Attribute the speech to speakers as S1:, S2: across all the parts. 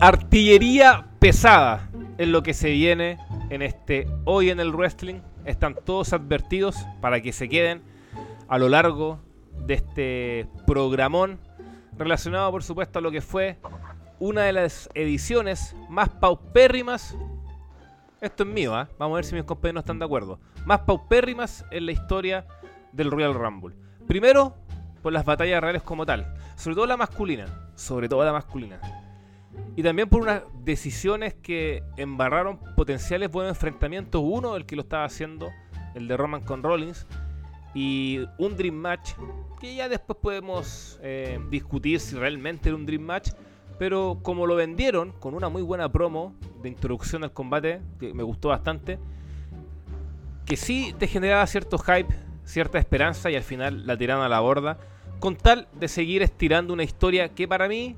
S1: Artillería pesada es lo que se viene en este hoy en el wrestling. Están todos advertidos para que se queden a lo largo de este programón relacionado por supuesto a lo que fue una de las ediciones más paupérrimas. Esto es mío, ¿eh? vamos a ver si mis compañeros están de acuerdo. Más paupérrimas en la historia del Royal Rumble. Primero, por las batallas reales como tal. Sobre todo la masculina. Sobre todo la masculina. Y también por unas decisiones que embarraron potenciales buenos enfrentamientos. Uno, el que lo estaba haciendo, el de Roman con Rollins. Y un Dream Match, que ya después podemos eh, discutir si realmente era un Dream Match. Pero como lo vendieron con una muy buena promo de introducción al combate, que me gustó bastante, que sí te generaba cierto hype, cierta esperanza y al final la tiraron a la borda, con tal de seguir estirando una historia que para mí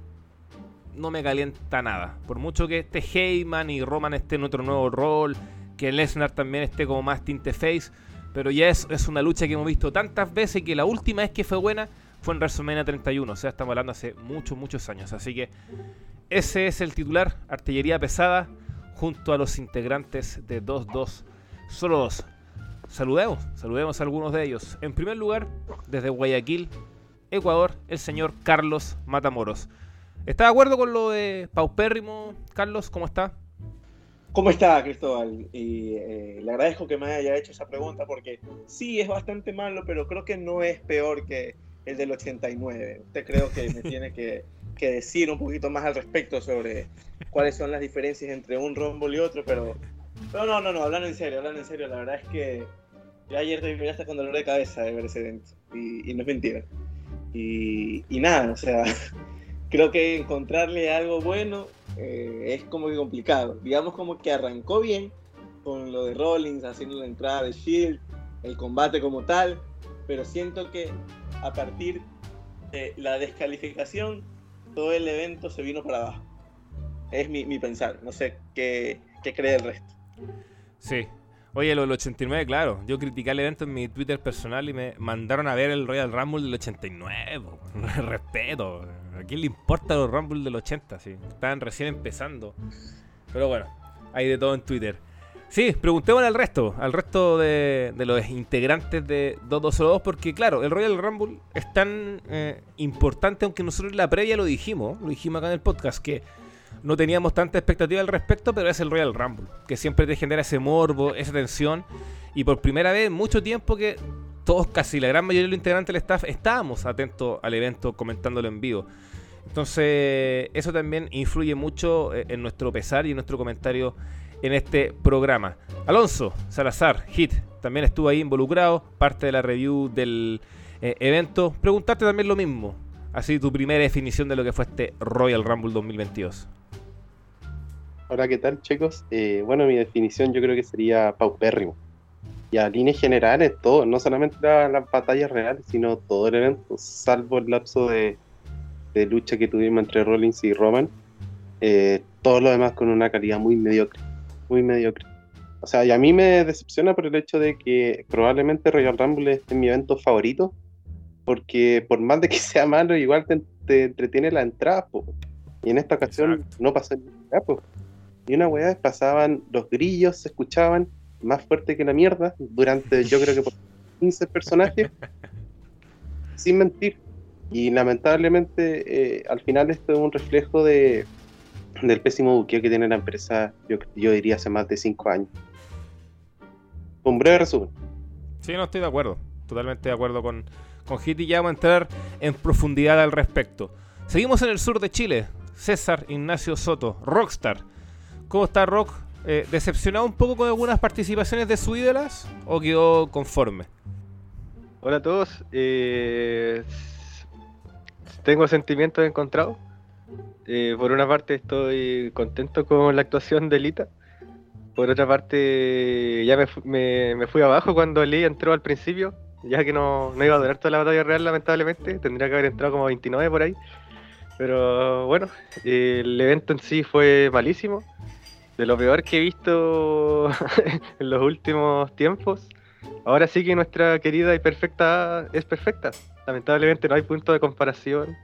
S1: no me calienta nada. Por mucho que este Heyman y Roman estén en otro nuevo rol, que Lesnar también esté como más tinte face, pero ya es, es una lucha que hemos visto tantas veces que la última vez que fue buena fue en WrestleMania 31, o sea, estamos hablando hace muchos, muchos años. Así que ese es el titular, artillería pesada, junto a los integrantes de 2-2, solo dos. Saludemos, saludemos a algunos de ellos. En primer lugar, desde Guayaquil, Ecuador, el señor Carlos Matamoros. ¿Está de acuerdo con lo de Paupérrimo, Carlos? ¿Cómo está?
S2: ¿Cómo está, Cristóbal? Y eh, le agradezco que me haya hecho esa pregunta porque sí, es bastante malo, pero creo que no es peor que el del 89. Usted creo que me tiene que, que, decir un poquito más al respecto sobre cuáles son las diferencias entre un Rumble y otro, pero, pero no, no, no, hablando en serio, hablando en serio, la verdad es que yo ayer terminé hasta con dolor de cabeza de ver ese evento y, y no es mentira. Y, y nada, o sea, creo que encontrarle algo bueno eh, es como que complicado. Digamos como que arrancó bien con lo de Rollins, haciendo la entrada de Shield, el combate como tal, pero siento que a partir de la descalificación, todo el evento se vino para abajo. Es mi, mi pensar, no sé qué, qué cree el resto.
S1: Sí, Oye, lo del 89, claro. Yo critiqué el evento en mi Twitter personal y me mandaron a ver el Royal Rumble del 89. Respeto. ¿A quién le importa los Rumble del 80? Sí, estaban recién empezando. Pero bueno, hay de todo en Twitter. Sí, preguntémosle al resto, al resto de, los integrantes de 2202, porque claro, el Royal Rumble es tan eh, importante, aunque nosotros en la previa lo dijimos, lo dijimos acá en el podcast, que no teníamos tanta expectativa al respecto, pero es el Royal Rumble, que siempre te genera ese morbo, esa tensión. Y por primera vez en mucho tiempo que todos, casi la gran mayoría de los integrantes del staff, estábamos atentos al evento comentándolo en vivo. Entonces, eso también influye mucho eh, en nuestro pesar y en nuestro comentario en este programa. Alonso Salazar, Hit, también estuvo ahí involucrado, parte de la review del eh, evento. Preguntarte también lo mismo, así tu primera definición de lo que fue este Royal Rumble 2022.
S3: Hola, ¿qué tal, chicos? Eh, bueno, mi definición yo creo que sería paupérrimo. Y a líneas generales, todo, no solamente las la batallas reales, sino todo el evento, salvo el lapso de, lucha que tuvimos entre Rollins y Roman, eh, todo lo demás con una calidad muy mediocre, muy mediocre. O sea, y a mí me decepciona por el hecho de que probablemente Royal Rumble es mi evento favorito, porque por más de que sea malo, igual te, entretiene la entrada, y en esta ocasión no pasó nada, pues y una weá pasaban, los grillos se escuchaban más fuerte que la mierda durante, yo creo que por 15 personajes, sin mentir. Y lamentablemente, eh, al final, esto es un reflejo de, del pésimo buqueo que tiene la empresa, yo, yo diría, hace más de 5 años. Un breve resumen.
S1: Sí, no estoy de acuerdo. Totalmente de acuerdo con, con Hit y ya vamos a entrar en profundidad al respecto. Seguimos en el sur de Chile. César Ignacio Soto, Rockstar ¿Cómo está Rock? Eh, ¿Decepcionado un poco con algunas participaciones de su ídolas o quedó conforme?
S4: Hola a todos. Eh, tengo sentimientos encontrados. Eh, por una parte estoy contento con la actuación de Lita. Por otra parte ya me, me, fui abajo cuando Lee entró al principio, ya que no, no, iba a durar toda la batalla real lamentablemente. Tendría que haber entrado como 29 por ahí. Pero bueno, el evento en sí fue malísimo de lo peor que he visto en los últimos tiempos. Ahora sí que nuestra querida y perfecta es perfecta. Lamentablemente no hay punto de comparación.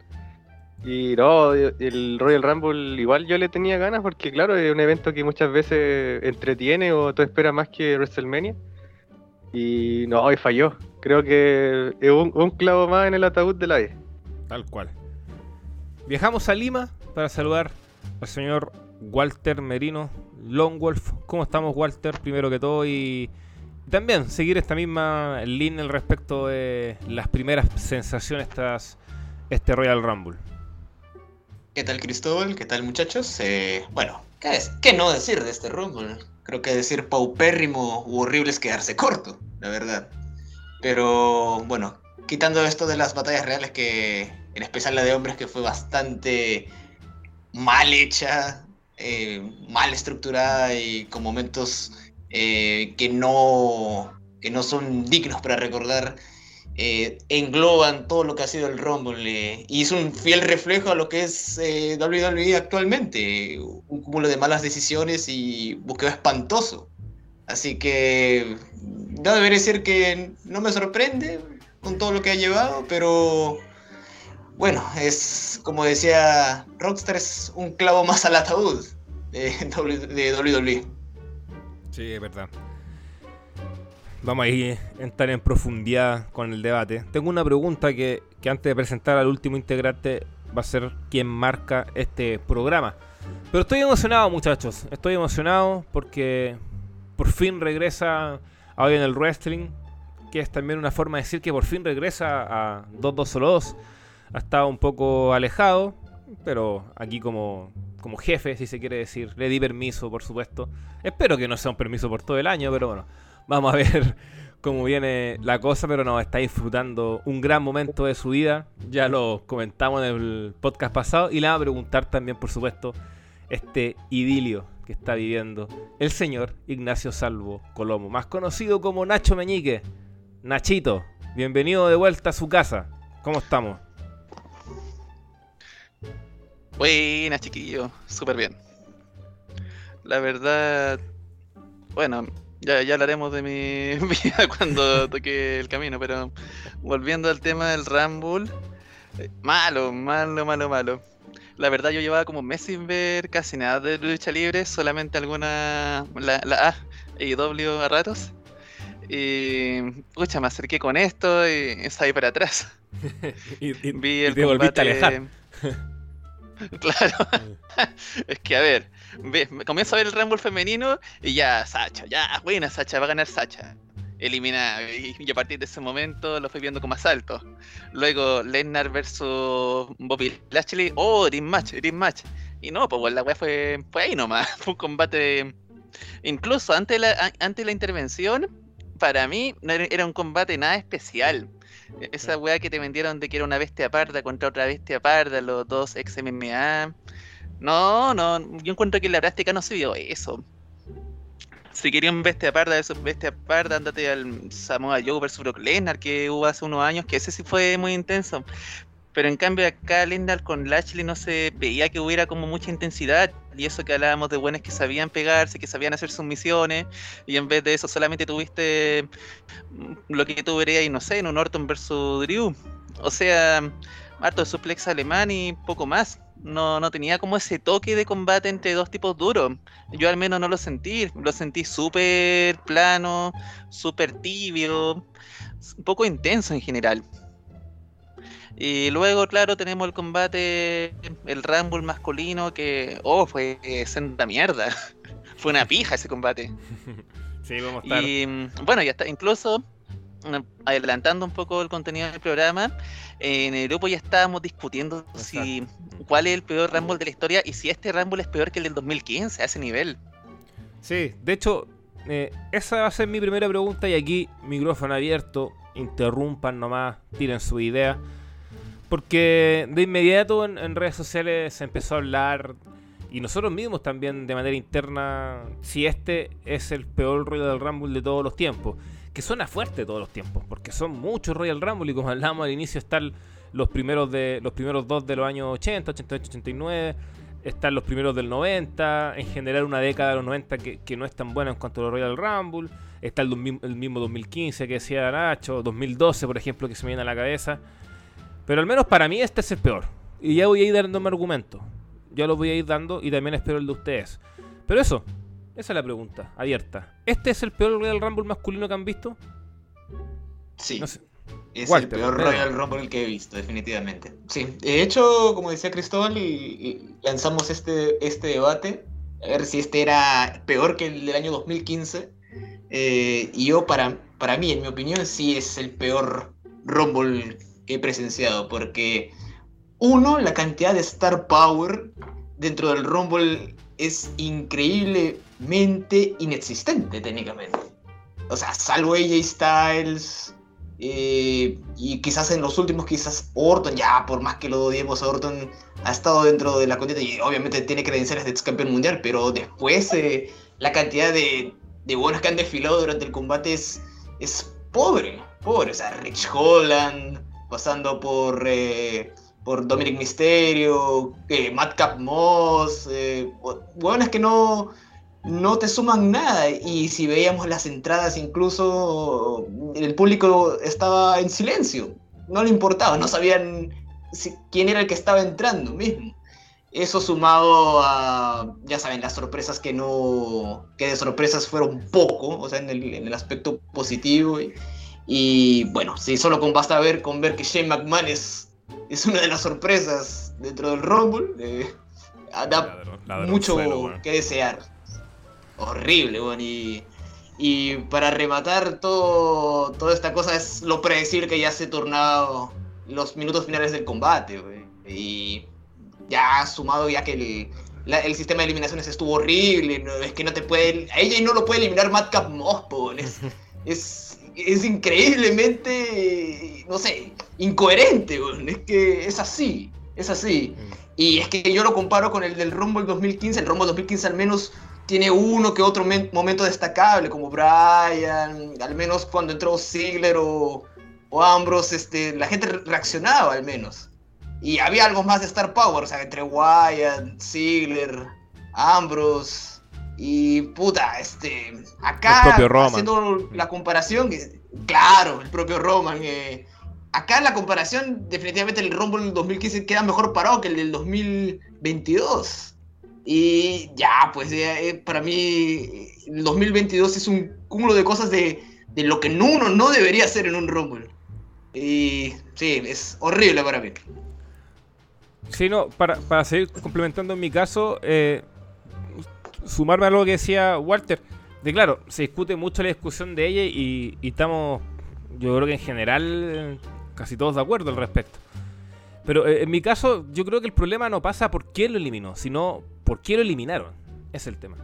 S4: Y no, el Royal Rumble igual yo le tenía ganas porque claro, es un evento que muchas veces entretiene o tú esperas más que WrestleMania. Y no, y falló. Creo que es un, clavo más en el ataúd de la E.
S1: Tal cual. Viajamos a Lima para saludar al señor Walter Merino Longwolf. ¿Cómo estamos, Walter? Primero que todo y también seguir esta misma línea al respecto de las primeras sensaciones tras este Royal Rumble.
S5: ¿Qué tal Cristóbal? ¿Qué tal muchachos? Eh, bueno, ¿qué, es? ¿qué no decir de este Rumble? Creo que decir paupérrimo u horrible es quedarse corto, la verdad. Pero bueno, quitando esto de las batallas reales que, en especial la de hombres, que fue bastante mal hecha, eh, mal estructurada y con momentos eh, que, no, que no son dignos para recordar eh, engloban todo lo que ha sido el Rumble y es un fiel reflejo a lo que es eh, WWE actualmente, un cúmulo de malas decisiones y buqueo espantoso. Así que no debería decir que no me sorprende con todo lo que ha llevado, pero bueno, es como decía Rockstar, es un clavo más al ataúd de, de WWE.
S1: Sí, es verdad. Vamos a entrar en profundidad con el debate. Tengo una pregunta que, que antes de presentar al último integrante va a ser quien marca este programa. Pero estoy emocionado, muchachos. Estoy emocionado porque por fin regresa hoy en el wrestling, que es también una forma de decir que por fin regresa a 2-2 solo 2. Ha estado un poco alejado, pero aquí como, como jefe, si se quiere decir, le di permiso, por supuesto. Espero que no sea un permiso por todo el año, pero bueno, vamos a ver cómo viene la cosa, pero no, está disfrutando un gran momento de su vida. Ya lo comentamos en el podcast pasado y le vamos a preguntar también, por supuesto, este idilio que está viviendo el señor Ignacio Salvo Colomo, más conocido como Nacho Meñique. Nachito, bienvenido de vuelta a su casa. ¿Cómo estamos?
S6: Buenas, chiquillo. Súper bien. La verdad, bueno, ya, ya hablaremos de mi vida cuando toque el camino, pero volviendo al tema del Rumble, eh, malo, malo, malo, malo. La verdad yo llevaba como un mes sin ver casi nada de lucha libre, solamente alguna, la, la A, AEW a ratos. Y, pucha, me acerqué con esto y salí para atrás.
S1: y, y-
S6: Vi
S1: y
S6: el
S1: te volviste a alejar.
S6: claro. es que a ver, ve- comienzo a ver el Rumble femenino y ya, Sacha, ya, buena Sacha, va a ganar Sacha. Eliminada. Y, y a partir de ese momento lo fui viendo como asalto. Luego Lesnar versus Bobby Lashley. Oh, Dream Match, Dream Match. Y no, pues la weá fue, fue ahí nomás. Fue un combate. Incluso antes de la, antes de la intervención, para mí no era, era un combate nada especial. Esa weá que te vendieron de que era una bestia parda contra otra bestia parda, los dos ex MMA. No, no, yo encuentro que en la práctica no se vio eso. Si querían bestia parda, eso bestia parda, andate al Samoa Joe versus Brock Lesnar que hubo hace unos años, que ese sí fue muy intenso. Pero en cambio acá Lesnar con Lashley no se veía que hubiera como mucha intensidad. Y eso que hablábamos de buenos que sabían pegarse, que sabían hacer sus misiones. Y en vez de eso solamente tuviste mm, lo que tú verías, y no sé, en un Orton versus Drew. O sea, harto de suplex alemán y poco más. No, no tenía como ese toque de combate entre dos tipos duros. Yo al menos no lo sentí. Lo sentí súper plano, súper tibio, un poco intenso en general. Y luego, claro, tenemos el combate, el Rumble masculino, que, oh, fue eh, senda mierda. fue una pija ese combate.
S1: Sí, vamos a estar.
S6: Y mm, bueno, ya está, incluso mm, adelantando un poco el contenido del programa, en el grupo ya estábamos discutiendo si cuál es el peor Rumble de la historia y si este Rumble es peor que el del 2015 a ese nivel.
S1: Sí, de hecho, eh, esa va a ser mi primera pregunta y aquí micrófono abierto, interrumpan nomás, tiren su idea. Porque de inmediato en, redes sociales se empezó a hablar, y nosotros mismos también de manera interna, si este es el peor Royal del Rumble de todos los tiempos. Que suena fuerte todos los tiempos, porque son muchos Royal Rumble y como hablábamos al inicio están los primeros, de, los primeros dos de los años 80, 88, 89 están los primeros del 90, en general una década de los 90 que, no es tan buena en cuanto a los Royal Rumble, está el, 2000 el mismo 2015 que decía Nacho, 2012 por ejemplo que se me viene a la cabeza, pero al menos para mí este es el peor, Y ya voy a ir dando mi argumento. Ya los voy a ir dando y también espero el de ustedes. Pero eso, esa es la pregunta, abierta. ¿Este es el peor Royal Rumble masculino que han visto?
S5: Sí.
S1: No sé.
S5: Es
S1: Walter,
S5: el peor Royal Rumble que he visto, definitivamente. Sí, de hecho, como decía Cristóbal, y- y lanzamos este, este debate, a ver si este era peor que el del año 2015. Eh, y yo, para, para mí, en mi opinión, sí es el peor Rumble he presenciado, porque uno, la cantidad de Star Power dentro del Rumble es increíblemente inexistente técnicamente. O sea, salvo AJ Styles, eh, y quizás en los últimos, quizás Orton, ya por más que lo odiemos a Orton, ha estado dentro de la contienda y obviamente tiene credenciales de ex campeón mundial, pero después eh, la cantidad de, de buenos que han desfilado durante el combate es, es pobre, pobre. O sea, Rich Holland, pasando por, eh, por Dominic Mysterio, eh, Madcap Moss, eh, buenos que no, no te suman nada. Y si veíamos las entradas, incluso el público estaba en silencio. No le importaba, no sabían si- quién era el que estaba entrando mismo. Eso sumado a, ya saben, las sorpresas que no, que de sorpresas fueron poco, o sea, en el, en el aspecto positivo. Y, y, bueno, sí, solo con basta ver, con ver que Shane McMahon es, es una de las sorpresas dentro del Rumble, eh, da
S1: Ladrón-
S5: mucho que desear. Horrible, weón. Y, y para rematar todo, toda esta cosa es lo predecible que ya se tornado los minutos finales del combate, weón. Y ya sumado ya que el, la- el sistema de eliminaciones estuvo horrible, no, es que no te puede... A ella no lo puede eliminar Madcap Moss, es, es, es increíblemente, no sé, incoherente, weón. es que es así, es así. Y es que yo lo comparo con el del Rumble 2015. El Rumble 2015 al menos tiene uno que otro men- momento destacable, como Brian, al menos cuando entró Ziggler o, o Ambrose, este, la gente re- reaccionaba al menos. Y había algo más de Star Power, o sea, entre Wyatt, Ziggler, Ambrose y puta, este, acá
S1: El propio Roman.
S5: haciendo la comparación, que- claro, el propio Roman, eh, acá la comparación, definitivamente el Rumble del 2015 queda mejor parado que el del 2022. Y ya, pues ya, eh, para mí el 2022 es un cúmulo de cosas de, de lo que uno no debería hacer en un Rumble. Y sí, es horrible para mí.
S1: Sí, no, para, para seguir complementando en mi caso, eh, sumarme a lo que decía Walter, de claro, se discute mucho la discusión de ella y, estamos, yo creo que en general, casi todos de acuerdo al respecto. Pero eh, en mi caso, yo creo que el problema no pasa por quién lo eliminó, sino por qué lo eliminaron. Es el tema.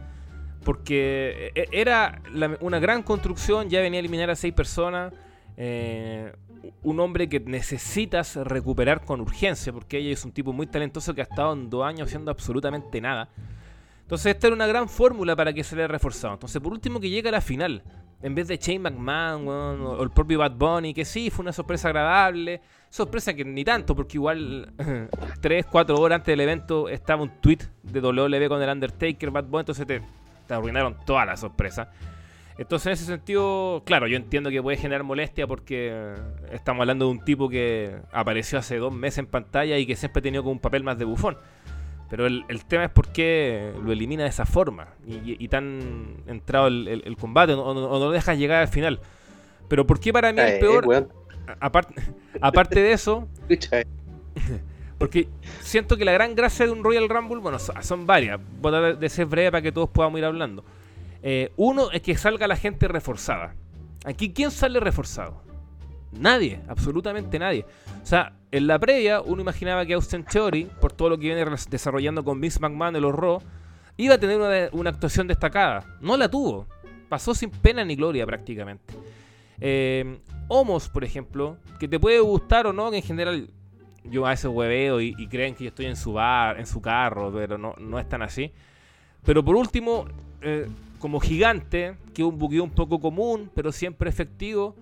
S1: Porque eh, era una gran construcción, ya venía a eliminar a seis personas. eh, un hombre que necesitas recuperar con urgencia, porque ella es un tipo muy talentoso que ha estado en dos años haciendo absolutamente nada. Entonces esta era una gran fórmula para que se le reforzado. Entonces por último que llega a la final, en vez de Shane McMahon o el propio Bad Bunny, que sí, fue una sorpresa agradable. Sorpresa que ni tanto, porque igual 3, 4 horas antes del evento estaba un tweet de WWE con el Undertaker, Bad Bunny, entonces te, te arruinaron toda la sorpresa. Entonces, en ese sentido, claro, yo entiendo que puede generar molestia porque estamos hablando de un tipo que apareció hace dos meses en pantalla y que siempre ha tenido como un papel más de bufón. Pero el, el tema es por qué lo elimina de esa forma y, y- y tan entrado el, el- el combate o, no- o no lo dejas llegar al final. Pero ¿por qué para mí es
S3: Eh,
S1: peor? Aparte, aparte de eso,
S3: eh.
S1: porque siento que la gran gracia de un Royal Rumble, bueno, so- son varias. Voy a tratar de ser breve para que todos podamos ir hablando. Eh, uno es que salga la gente reforzada. Aquí, ¿quién sale reforzado? Nadie, absolutamente nadie. O sea, en la previa uno imaginaba que Austin Theory, por todo lo que viene desarrollando con Vince McMahon los Raw, iba a tener una, una actuación destacada. No la tuvo. Pasó sin pena ni gloria prácticamente. Eh, Homos, por ejemplo, que te puede gustar o no, que en general yo a veces hueveo y, y creen que yo estoy en su bar, en su carro, pero no, no es tan así. Pero por último, eh, como gigante, que es un buqueo un poco común, pero siempre efectivo,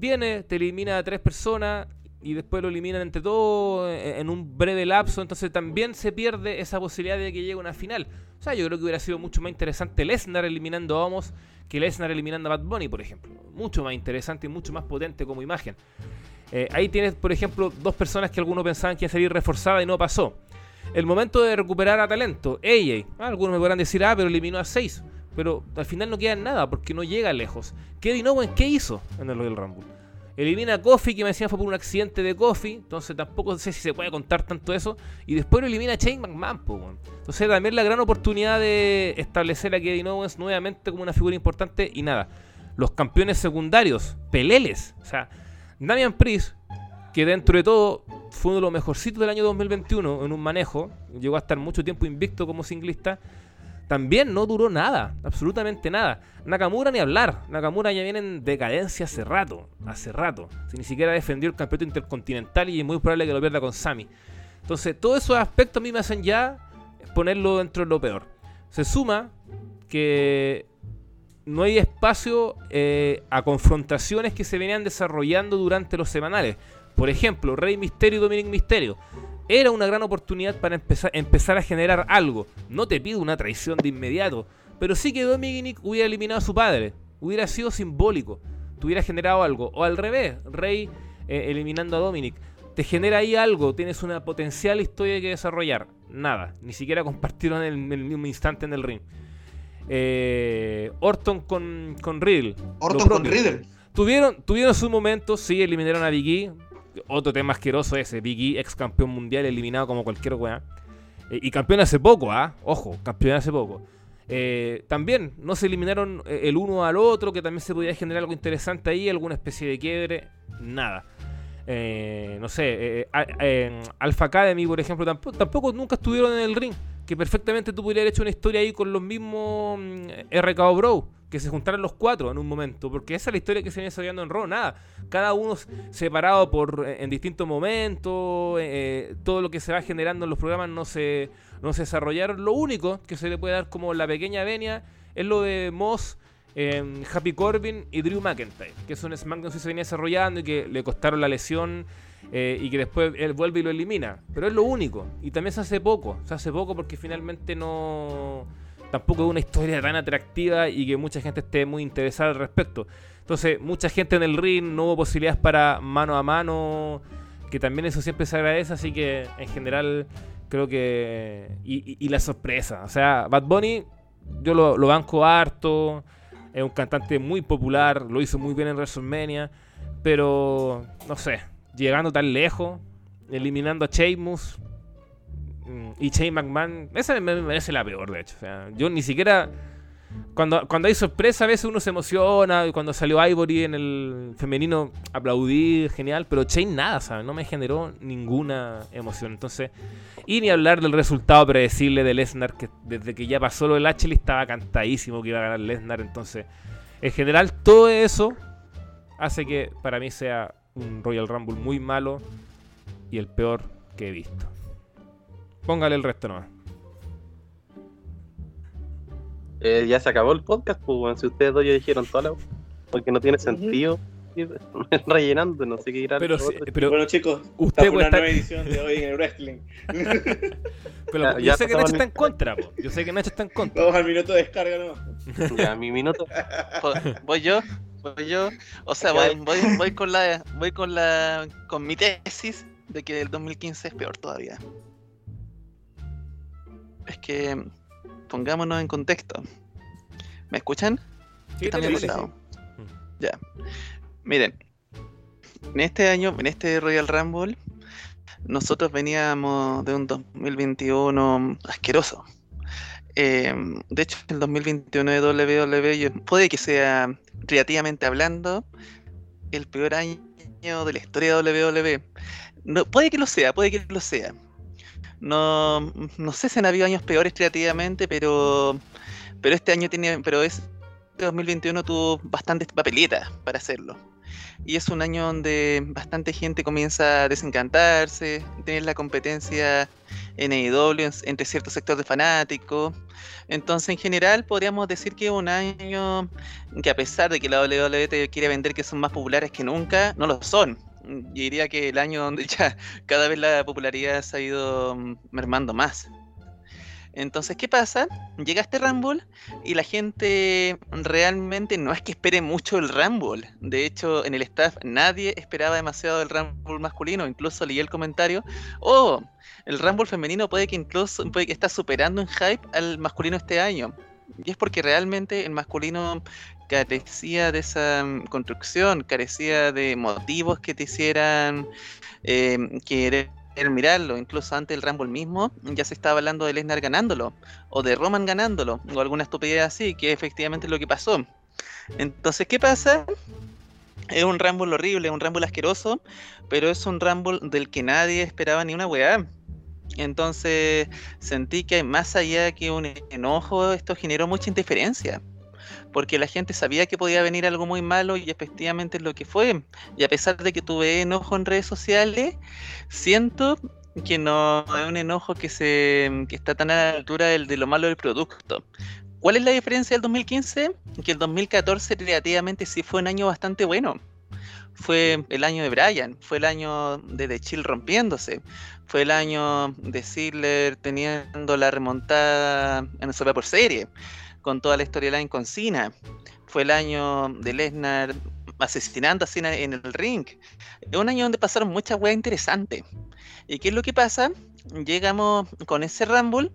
S1: viene, te elimina a tres personas y después lo eliminan entre todos en, en un breve lapso, entonces también se pierde esa posibilidad de que llegue una final. O sea, yo creo que hubiera sido mucho más interesante Lesnar eliminando a Homos que Lesnar eliminando a Bad Bunny, por ejemplo. Mucho más interesante y mucho más potente como imagen. Eh, ahí tienes, por ejemplo, dos personas que algunos pensaban que iban a salir reforzadas y no pasó. El momento de recuperar a talento, AJ. Algunos me podrán decir, ah, pero eliminó a 6. Pero al final no queda en nada porque no llega lejos. Kevin Owens, ¿qué hizo en el Royal Rumble? Elimina a Kofi, que me decían fue por un accidente de Kofi. Entonces tampoco sé si se puede contar tanto eso. Y después lo elimina a Shane McMahon. po. Entonces también la gran oportunidad de establecer a Kevin Owens nuevamente como una figura importante. Y nada, los campeones secundarios, peleles. O sea, Damian Priest, que dentro de todo fue uno de los mejorcitos del año 2021 en un manejo. Llegó a estar mucho tiempo invicto como singlista. También no duró nada, absolutamente nada. Nakamura ni hablar. Nakamura ya viene en decadencia hace rato, hace rato. Si ni siquiera defendió el campeonato intercontinental y es muy probable que lo pierda con Sami. Entonces, todos esos aspectos a mí me hacen ya ponerlo dentro de lo peor. Se suma que no hay espacio eh, a confrontaciones que se venían desarrollando durante los semanales. Por ejemplo, Rey Misterio y Dominic Misterio. Era una gran oportunidad para empezar, empezar a generar algo. No te pido una traición de inmediato, pero sí que Dominic hubiera eliminado a su padre. Hubiera sido simbólico. Te hubiera generado algo. O al revés, Rey eh, eliminando a Dominic. Te genera ahí algo. Tienes una potencial historia que desarrollar. Nada. Ni siquiera compartieron en el, el mismo instante en el ring. Eh, Orton con, con Riddle.
S7: Orton con. Riddle.
S1: Tuvieron, tuvieron sus momentos, sí, eliminaron a Big E. Otro tema asqueroso ese, Big E, ex campeón mundial, eliminado como cualquier weá. Eh, y campeón hace poco, ¿ah? Ojo, campeón hace poco. Eh, también no se eliminaron eh, el uno al otro, que también se podía generar algo interesante ahí, alguna especie de quiebre. Nada. No sé, Alpha Academy, por ejemplo, tampoco, tampoco nunca estuvieron en el ring. Que perfectamente tú pudieras haber hecho una historia ahí con los mismos mm, RKO Bro. Que se juntaran los cuatro en un momento. Porque esa es la historia que se viene desarrollando en Raw. Nada. Cada uno separado por eh, en distintos momentos. eh, todo lo que se va generando en los programas no se, no se desarrollaron. Lo único que se le puede dar como la pequeña venia es lo de Moss, eh, Happy Corbin y Drew McIntyre. Que es un SmackDown que se venía desarrollando y que le costaron la lesión. Eh, y que después él vuelve y lo elimina. Pero es lo único. Y también se hace poco. Se hace poco porque finalmente no. Tampoco es una historia tan atractiva y que mucha gente esté muy interesada al respecto. Entonces, mucha gente en el ring, no hubo posibilidades para mano a mano, que también eso siempre se agradece, así que en general creo que... Y, la sorpresa, o sea, Bad Bunny, yo lo banco harto, es un cantante muy popular, lo hizo muy bien en WrestleMania, pero no sé, llegando tan lejos, eliminando a Sheamus mm, y Shane McMahon, esa me merece la peor, de hecho. O sea, yo ni siquiera. Cuando, cuando hay sorpresa, a veces uno se emociona. Cuando salió Ivory en el femenino, aplaudí, genial. Pero Shane nada, ¿sabes? No me generó ninguna emoción. Entonces, y ni hablar del resultado predecible de Lesnar, que desde que ya pasó lo del Ashley estaba cantadísimo que iba a ganar Lesnar. Entonces, en general, todo eso hace que para mí sea un Royal Rumble muy malo y el peor que he visto. Póngale el resto nomás.
S3: Eh, ya se acabó el podcast, pues. Si ustedes dos ya dijeron toda la. Porque no tiene sentido ir rellenando, no sé qué ir a
S1: Pero, pero
S2: bueno, chicos,
S1: usted puede
S2: una
S1: estar-
S2: nueva edición de hoy en el wrestling.
S1: pero
S3: Ya-
S1: yo
S3: ya
S1: sé que Nacho está en contra, po. Yo sé que Nacho está en contra.
S2: Vamos al minuto de descarga, ¿no?
S3: Ya, mi minuto.
S6: Voy yo, voy yo. O sea, voy, voy, voy con la, voy con la, con mi tesis de que el 2015 es peor todavía. Es que pongámonos en contexto. ¿Me escuchan?
S1: Sí,
S6: Están
S1: digo.
S6: contados. Ya. Miren, en este año, en este Royal Rumble, nosotros veníamos de un 2021 asqueroso. Eh, de hecho, el 2021 de WWE puede que sea, relativamente hablando, el peor año de la historia de WWE. No, puede que lo sea, puede que lo sea. No, no sé si han habido años peores creativamente, pero, pero este año tiene, pero es 2021 tuvo bastantes papeletas para hacerlo. Y es un año donde bastante gente comienza a desencantarse, tener la competencia en AEW en- entre ciertos sectores de fanáticos. Entonces, en general, podríamos decir que es un año que a pesar de que la WWE te quiere vender que son más populares que nunca, no lo son. Yo diría que el año donde ya cada vez la popularidad se ha ido mm, mermando más. Entonces, ¿qué pasa? Llega este Rumble y la gente realmente no es que espere mucho el Rumble. De hecho, en el staff nadie esperaba demasiado el Rumble masculino. Incluso leí el comentario, oh, el Rumble femenino puede que incluso puede que está superando en hype al masculino este año. Y es porque realmente el masculino carecía de esa mm, construcción, carecía de motivos que te hicieran eh, querer mirarlo. Incluso antes del Rumble mismo ya se estaba hablando de Lesnar ganándolo, o de Roman ganándolo, o alguna estupidez así, que efectivamente es lo que pasó. Entonces, ¿qué pasa? Es un Rumble horrible, un Rumble asqueroso, pero es un Rumble del que nadie esperaba ni una weá. Entonces sentí que más allá que un enojo, esto generó mucha indiferencia. Porque la gente sabía que podía venir algo muy malo y efectivamente es lo que fue. Y a pesar de que tuve enojo en redes sociales, siento que no es un enojo que, se, que está tan a la altura del, de lo malo del producto. ¿Cuál es la diferencia del 2015? Que el 2014 relativamente sí fue un año bastante bueno fue el año de Brian, fue el año de The Chill rompiéndose, fue el año de Ziggler teniendo la remontada en el por serie, con toda la storyline con Cena, fue el año de Lesnar asesinando a Cena en el ring. Un año donde pasaron muchas weas interesantes. ¿Y qué es lo que pasa? Llegamos con ese Rumble,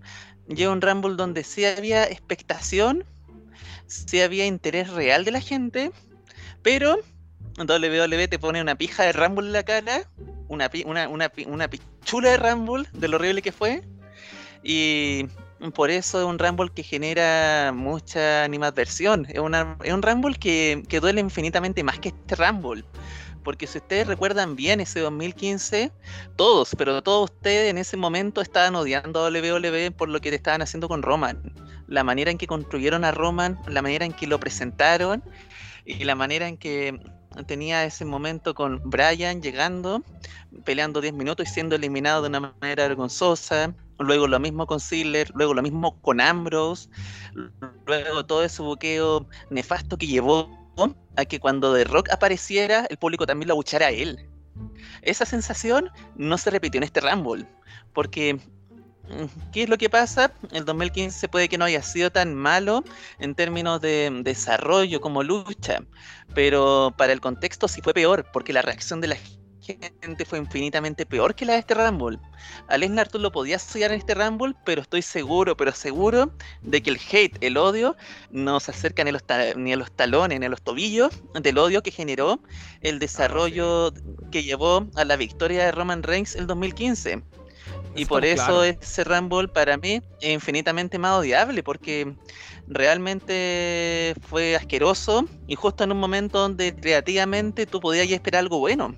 S6: llega un Rumble donde sí había expectación, sí había interés real de la gente, pero WWE te pone una pija de Rumble en la cara, una, una, una, una pichula de Rumble, de lo horrible que fue, y por eso es un Rumble que genera mucha animadversión. Es, un Rumble que, que duele infinitamente más que este Rumble. Porque si ustedes recuerdan bien ese 2015, todos, pero todos ustedes en ese momento estaban odiando a WWE por lo que te estaban haciendo con Roman. La manera en que construyeron a Roman, la manera en que lo presentaron y la manera en que tenía ese momento con Brian llegando, peleando 10 minutos y siendo eliminado de una manera vergonzosa. Luego lo mismo con Ziggler, luego lo mismo con Ambrose, luego todo ese buqueo nefasto que llevó a que cuando The Rock apareciera, el público también lo abuchara a él. Esa sensación no se repitió en este Rumble, porque ¿Qué es lo que pasa? El 2015 puede que no haya sido tan malo en términos de desarrollo como lucha, pero para el contexto sí fue peor, porque la reacción de la gente fue infinitamente peor que la de este Rumble. A Lesnar tú lo podías odiar en este Rumble, pero estoy seguro, pero seguro de que el hate, el odio, no se acerca ni a los, ni a los talones, ni a los tobillos del odio que generó el desarrollo que llevó a la victoria de Roman Reigns el 2015. Y por eso ese Rumble para mí es infinitamente más odiable, porque realmente fue asqueroso y justo en un momento donde creativamente tú podías esperar algo bueno.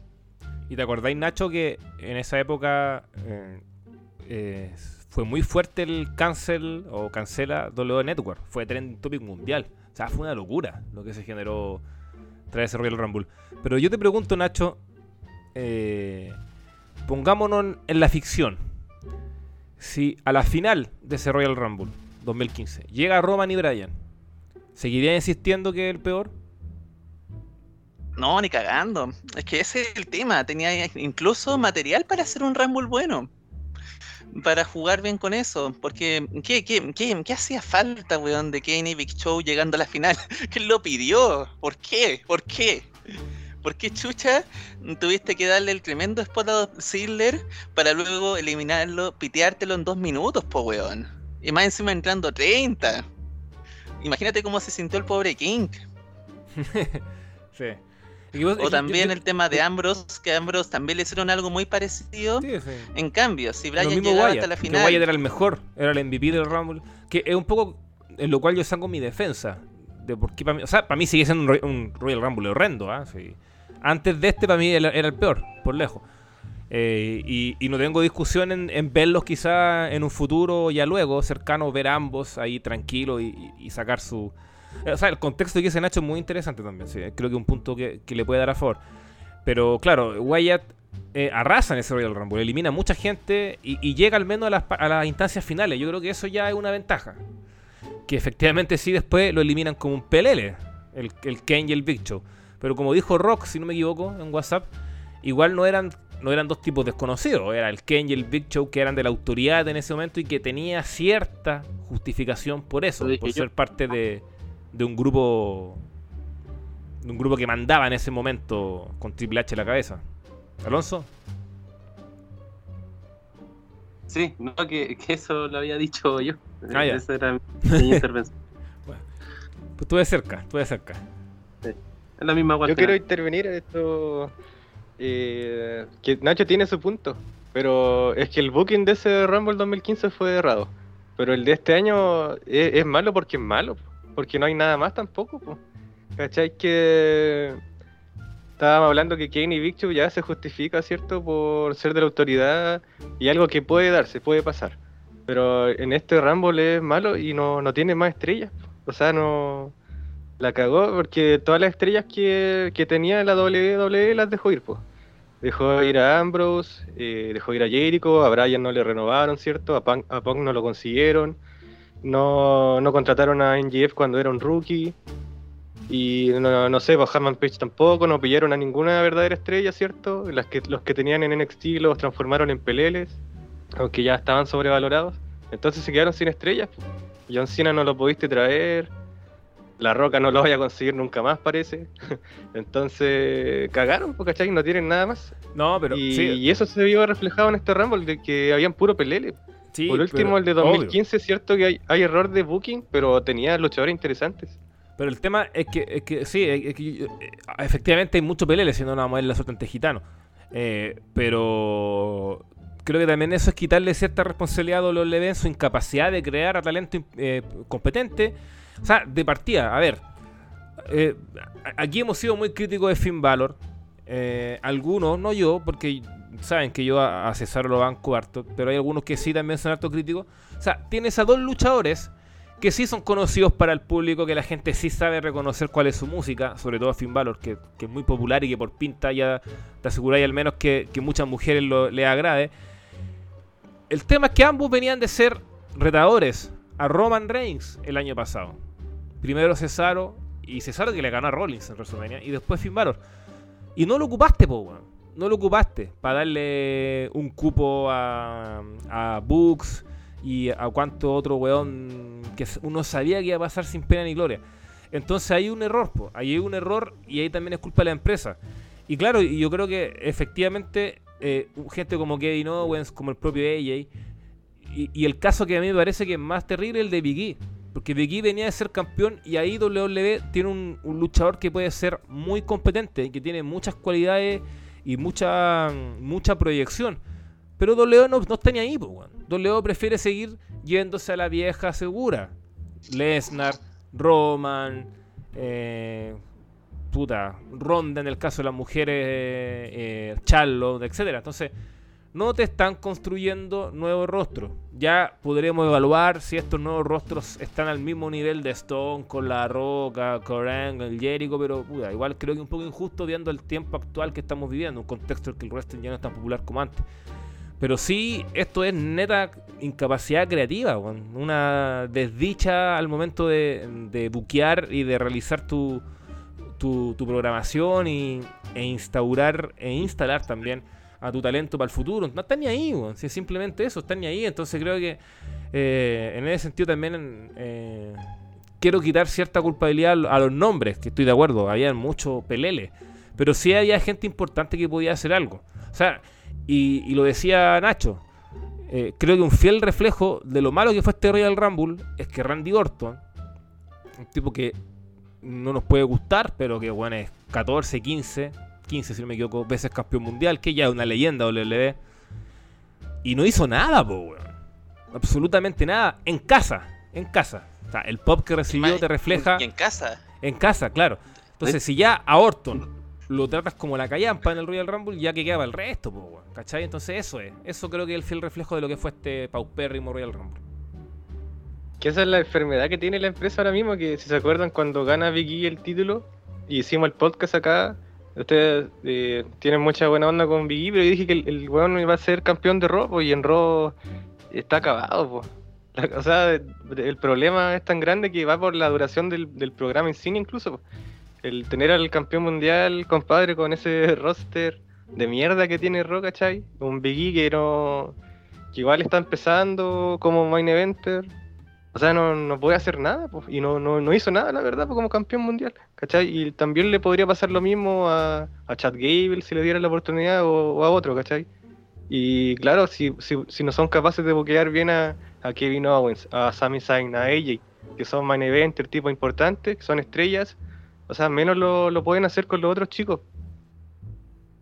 S1: ¿Y te acordáis, Nacho, que en esa época eh, eh, fue muy fuerte el cancel o cancela WWE Network? Fue trend topic mundial. O sea, fue una locura lo que se generó tras ese Royal Rumble. Pero yo te pregunto, Nacho, eh, pongámonos en la ficción si a la final de ese Royal Rumble 2015 llega Roman y Bryan, ¿seguiría insistiendo que es el peor?
S6: No, ni cagando. Es que ese es el tema. Tenía incluso material para hacer un Rumble bueno. Para jugar bien con eso. Porque, ¿qué, qué, qué, qué hacía falta, weón, de Kane y Big Show llegando a la final? ¿Quién lo pidió? ¿Por qué? ¿Por qué? ¿Por qué chucha tuviste que darle el tremendo spot a Ziggler para luego eliminarlo, piteártelo en dos minutos, po weón? Y más encima entrando 30. Imagínate cómo se sintió el pobre King. sí. o también el tema de Ambrose, que a Ambrose también le hicieron algo muy parecido. Sí, sí. En cambio, si Brian llegaba hasta la final.
S1: Wyatt era el mejor, era el MVP del Rumble. Que es un poco en lo cual yo saco mi defensa. De por qué para mí, o sea, para mí sigue siendo un, Royal Rumble horrendo. ¿ah? Sí. Antes de este, para mí era el peor, por lejos. Eh, y, no tengo discusión en, verlos quizá en un futuro, ya luego, cercano, ver a ambos ahí tranquilos y, sacar su... Eh, o sea, el contexto que dice Nacho es muy interesante también, sí, creo que un punto que, le puede dar a favor. Pero claro, Wyatt eh, arrasa en ese Royal Rumble, elimina mucha gente y, llega al menos a las, a las, instancias finales. Yo creo que eso ya es una ventaja. Que efectivamente sí después lo eliminan como un pelele, el, el Kane y el Big Show. Pero como dijo Rock, si no me equivoco, en WhatsApp, igual no eran no eran dos tipos desconocidos, era el Ken y el Big Show que eran de la autoridad en ese momento y que tenía cierta justificación por eso, por
S3: yo.
S1: ser parte de, de un grupo de un grupo que mandaba en ese momento con Triple H a la cabeza. Alonso,
S3: Sí, no, que, que eso lo había dicho yo.
S1: Ah.
S3: Esa era mi, mi intervención.
S1: pues estuve cerca, estuve cerca.
S3: Es la misma
S4: Yo quiero intervenir en esto. eh, que Nacho tiene su punto, pero es que el booking de ese Rumble 2015 fue errado. Pero el de este año es, es malo porque es malo, po, porque no hay nada más tampoco. po. ¿Cachai? Que estábamos hablando que Kane y Big Show ya se justifica, ¿cierto? Por ser de la autoridad y algo que puede darse, puede pasar. Pero en este Rumble es malo y no, no tiene más estrellas. O sea, no. La cagó porque todas las estrellas que, que tenía la WWE las dejó ir, pues. Dejó ir a Ambrose, eh, dejó ir a Jericho, a Bryan no le renovaron, ¿cierto? A Punk, a no lo consiguieron. No, no contrataron a NGF cuando era un rookie. Y no, no sé, pues Harman Page tampoco, no pillaron a ninguna verdadera estrella, ¿cierto? Las que, los que tenían en NXT los transformaron en peleles, aunque ya estaban sobrevalorados. Entonces se quedaron sin estrellas. John Cena no lo pudiste traer, la Roca no lo vaya a conseguir nunca más, parece. Entonces, cagaron, porque ¿cachai? No tienen nada más.
S1: No, pero
S4: y,
S1: sí,
S4: y eso se vio reflejado en este Rumble, de que habían puro pelele.
S1: sí,
S4: Por último,
S1: pero-
S4: el de
S1: obvio.
S4: 2015 es cierto que hay, hay error de booking, pero tenía luchadores interesantes.
S1: Pero el tema es que, es que sí, es que, eh, efectivamente hay mucho pelele, si no no vamos a ver la suerte ante gitano. Eh, pero creo que también eso es quitarle cierta responsabilidad a WWE en su incapacidad de crear a talento eh, competente. O sea, de partida, a ver, eh, a- aquí hemos sido muy críticos de Finn Balor. Eh, algunos, no yo, porque saben que yo a, a Cesaro lo banco harto, pero hay algunos que sí también son harto críticos. O sea, tienes a dos luchadores que sí son conocidos para el público, que la gente sí sabe reconocer cuál es su música, sobre todo Finn Balor, que, es muy popular y que por pinta ya te aseguráis al menos que, que muchas mujeres lo, le agrade. El tema es que ambos venían de ser retadores a Roman Reigns el año pasado. Primero Cesaro, y Cesaro que le ganó a Rollins en WrestleMania, y después Finn Balor. Y no lo ocupaste, po. No lo ocupaste para darle un cupo a, a Books y a cuánto otro weón que uno sabía que iba a pasar sin pena ni gloria. Entonces hay un error, po. ahí hay un error y ahí también es culpa de la empresa. Y claro, yo creo que efectivamente eh, gente como Kevin Owens, como el propio AJ, y, y el caso que a mí me parece que es más terrible es el de Big E. Porque Big E venía de ser campeón y ahí WWE tiene un, luchador que puede ser muy competente que tiene muchas cualidades y mucha, mucha proyección. Pero WWE no, no está ni ahí, pues, prefiere seguir yéndose a la vieja segura. Lesnar, Roman, eh, puta, Ronda en el caso de las mujeres, eh, Charlotte, etcétera. Entonces, no te están construyendo nuevos rostros. Ya podremos evaluar si estos nuevos rostros están al mismo nivel de Stone, con La Roca, Coran, el Jericho, pero puta, igual creo que un poco injusto viendo el tiempo actual que estamos viviendo, un contexto en el que el wrestling ya no es tan popular como antes. Pero sí, esto es neta incapacidad creativa, una desdicha al momento de, buquear y de realizar tu programación y, e instaurar e instalar también a tu talento para el futuro. No están ni ahí. Si es simplemente eso, están ni ahí. Entonces creo que eh, en ese sentido también eh, quiero quitar cierta culpabilidad a los nombres, que estoy de acuerdo, había mucho pelele. Pero sí había gente importante que podía hacer algo. O sea, y, y lo decía Nacho, eh, creo que un fiel reflejo de lo malo que fue este Royal Rumble es que Randy Orton, un tipo que no nos puede gustar, pero que bueno es 14, 15, 15 si no me equivoco, veces campeón mundial, que ya es una leyenda WWE, y no hizo nada, po, weón. Absolutamente nada, en casa, en casa. O sea, el pop que recibió te refleja
S6: Y en casa.
S1: en casa, claro. Entonces, si ya a Orton lo tratas como la callampa en el Royal Rumble, ya que queda para el resto, po, weón, ¿cachai? Entonces, eso es. Eso creo que es el fiel reflejo de lo que fue este paupérrimo Royal Rumble.
S4: Que esa es la enfermedad que tiene la empresa ahora mismo, que si se acuerdan cuando gana Big E el título y hicimos el podcast acá, ustedes eh, tienen mucha buena onda con Big E, pero yo dije que el, el weón iba a ser campeón de Raw, y en Raw está acabado, o sea, el problema es tan grande que va por la duración del, programa en cine incluso. El tener al campeón mundial, compadre, con ese roster de mierda que tiene Raw, ¿cachai? Un Big E que que igual está empezando como main eventer. O sea, no, no puede hacer nada, pues, y no, no, no hizo nada, la verdad, pues, como campeón mundial, ¿cachai? Y también le podría pasar lo mismo a, a Chad Gable si le diera la oportunidad o, o a otro, ¿cachai? Y claro, si, si, si no son capaces de boquear bien a, a Kevin Owens, a Sami Zayn, a AJ, que son main eventer, tipo importantes, que son estrellas, o sea, menos lo, lo pueden hacer con los otros chicos.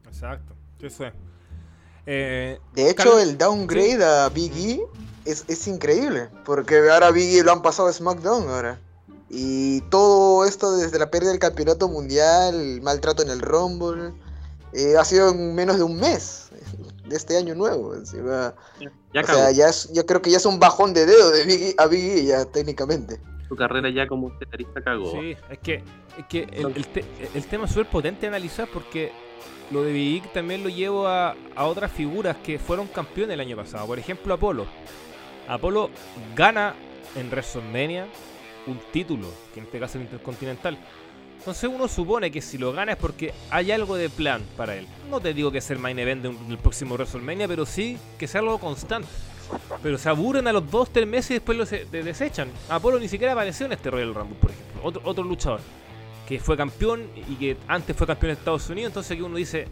S1: Exacto. Eso es. Eh,
S5: De hecho,
S1: Carlos-
S5: el downgrade a Big E es, es increíble, porque ahora Big E lo han pasado a SmackDown ahora. Y todo esto desde la pérdida del campeonato mundial, el maltrato en el Rumble, eh, ha sido en menos de un mes de este año nuevo. encima.
S3: Ya
S5: o
S3: acabó.
S5: sea, ya es- yo creo que ya es un bajón de dedo de Big E a Big E ya técnicamente.
S3: Su carrera ya como escelarista cagó.
S1: Sí, es que, es que el, el te- el tema es súper potente de analizar porque lo de Big también lo llevo a, a otras figuras que fueron campeones el año pasado. Por ejemplo, Apolo. Apolo gana en WrestleMania un título, que en este caso es el Intercontinental. Entonces uno supone que si lo gana es porque hay algo de plan para él. No te digo que sea el main event del próximo WrestleMania, pero sí que sea algo constante. Pero se aburren a los 2, 3 meses y después lo se- de- desechan. Apolo ni siquiera apareció en este Royal Rumble, por ejemplo. Otro, otro luchador que fue campeón y que antes fue campeón de Estados Unidos. Entonces aquí uno dice,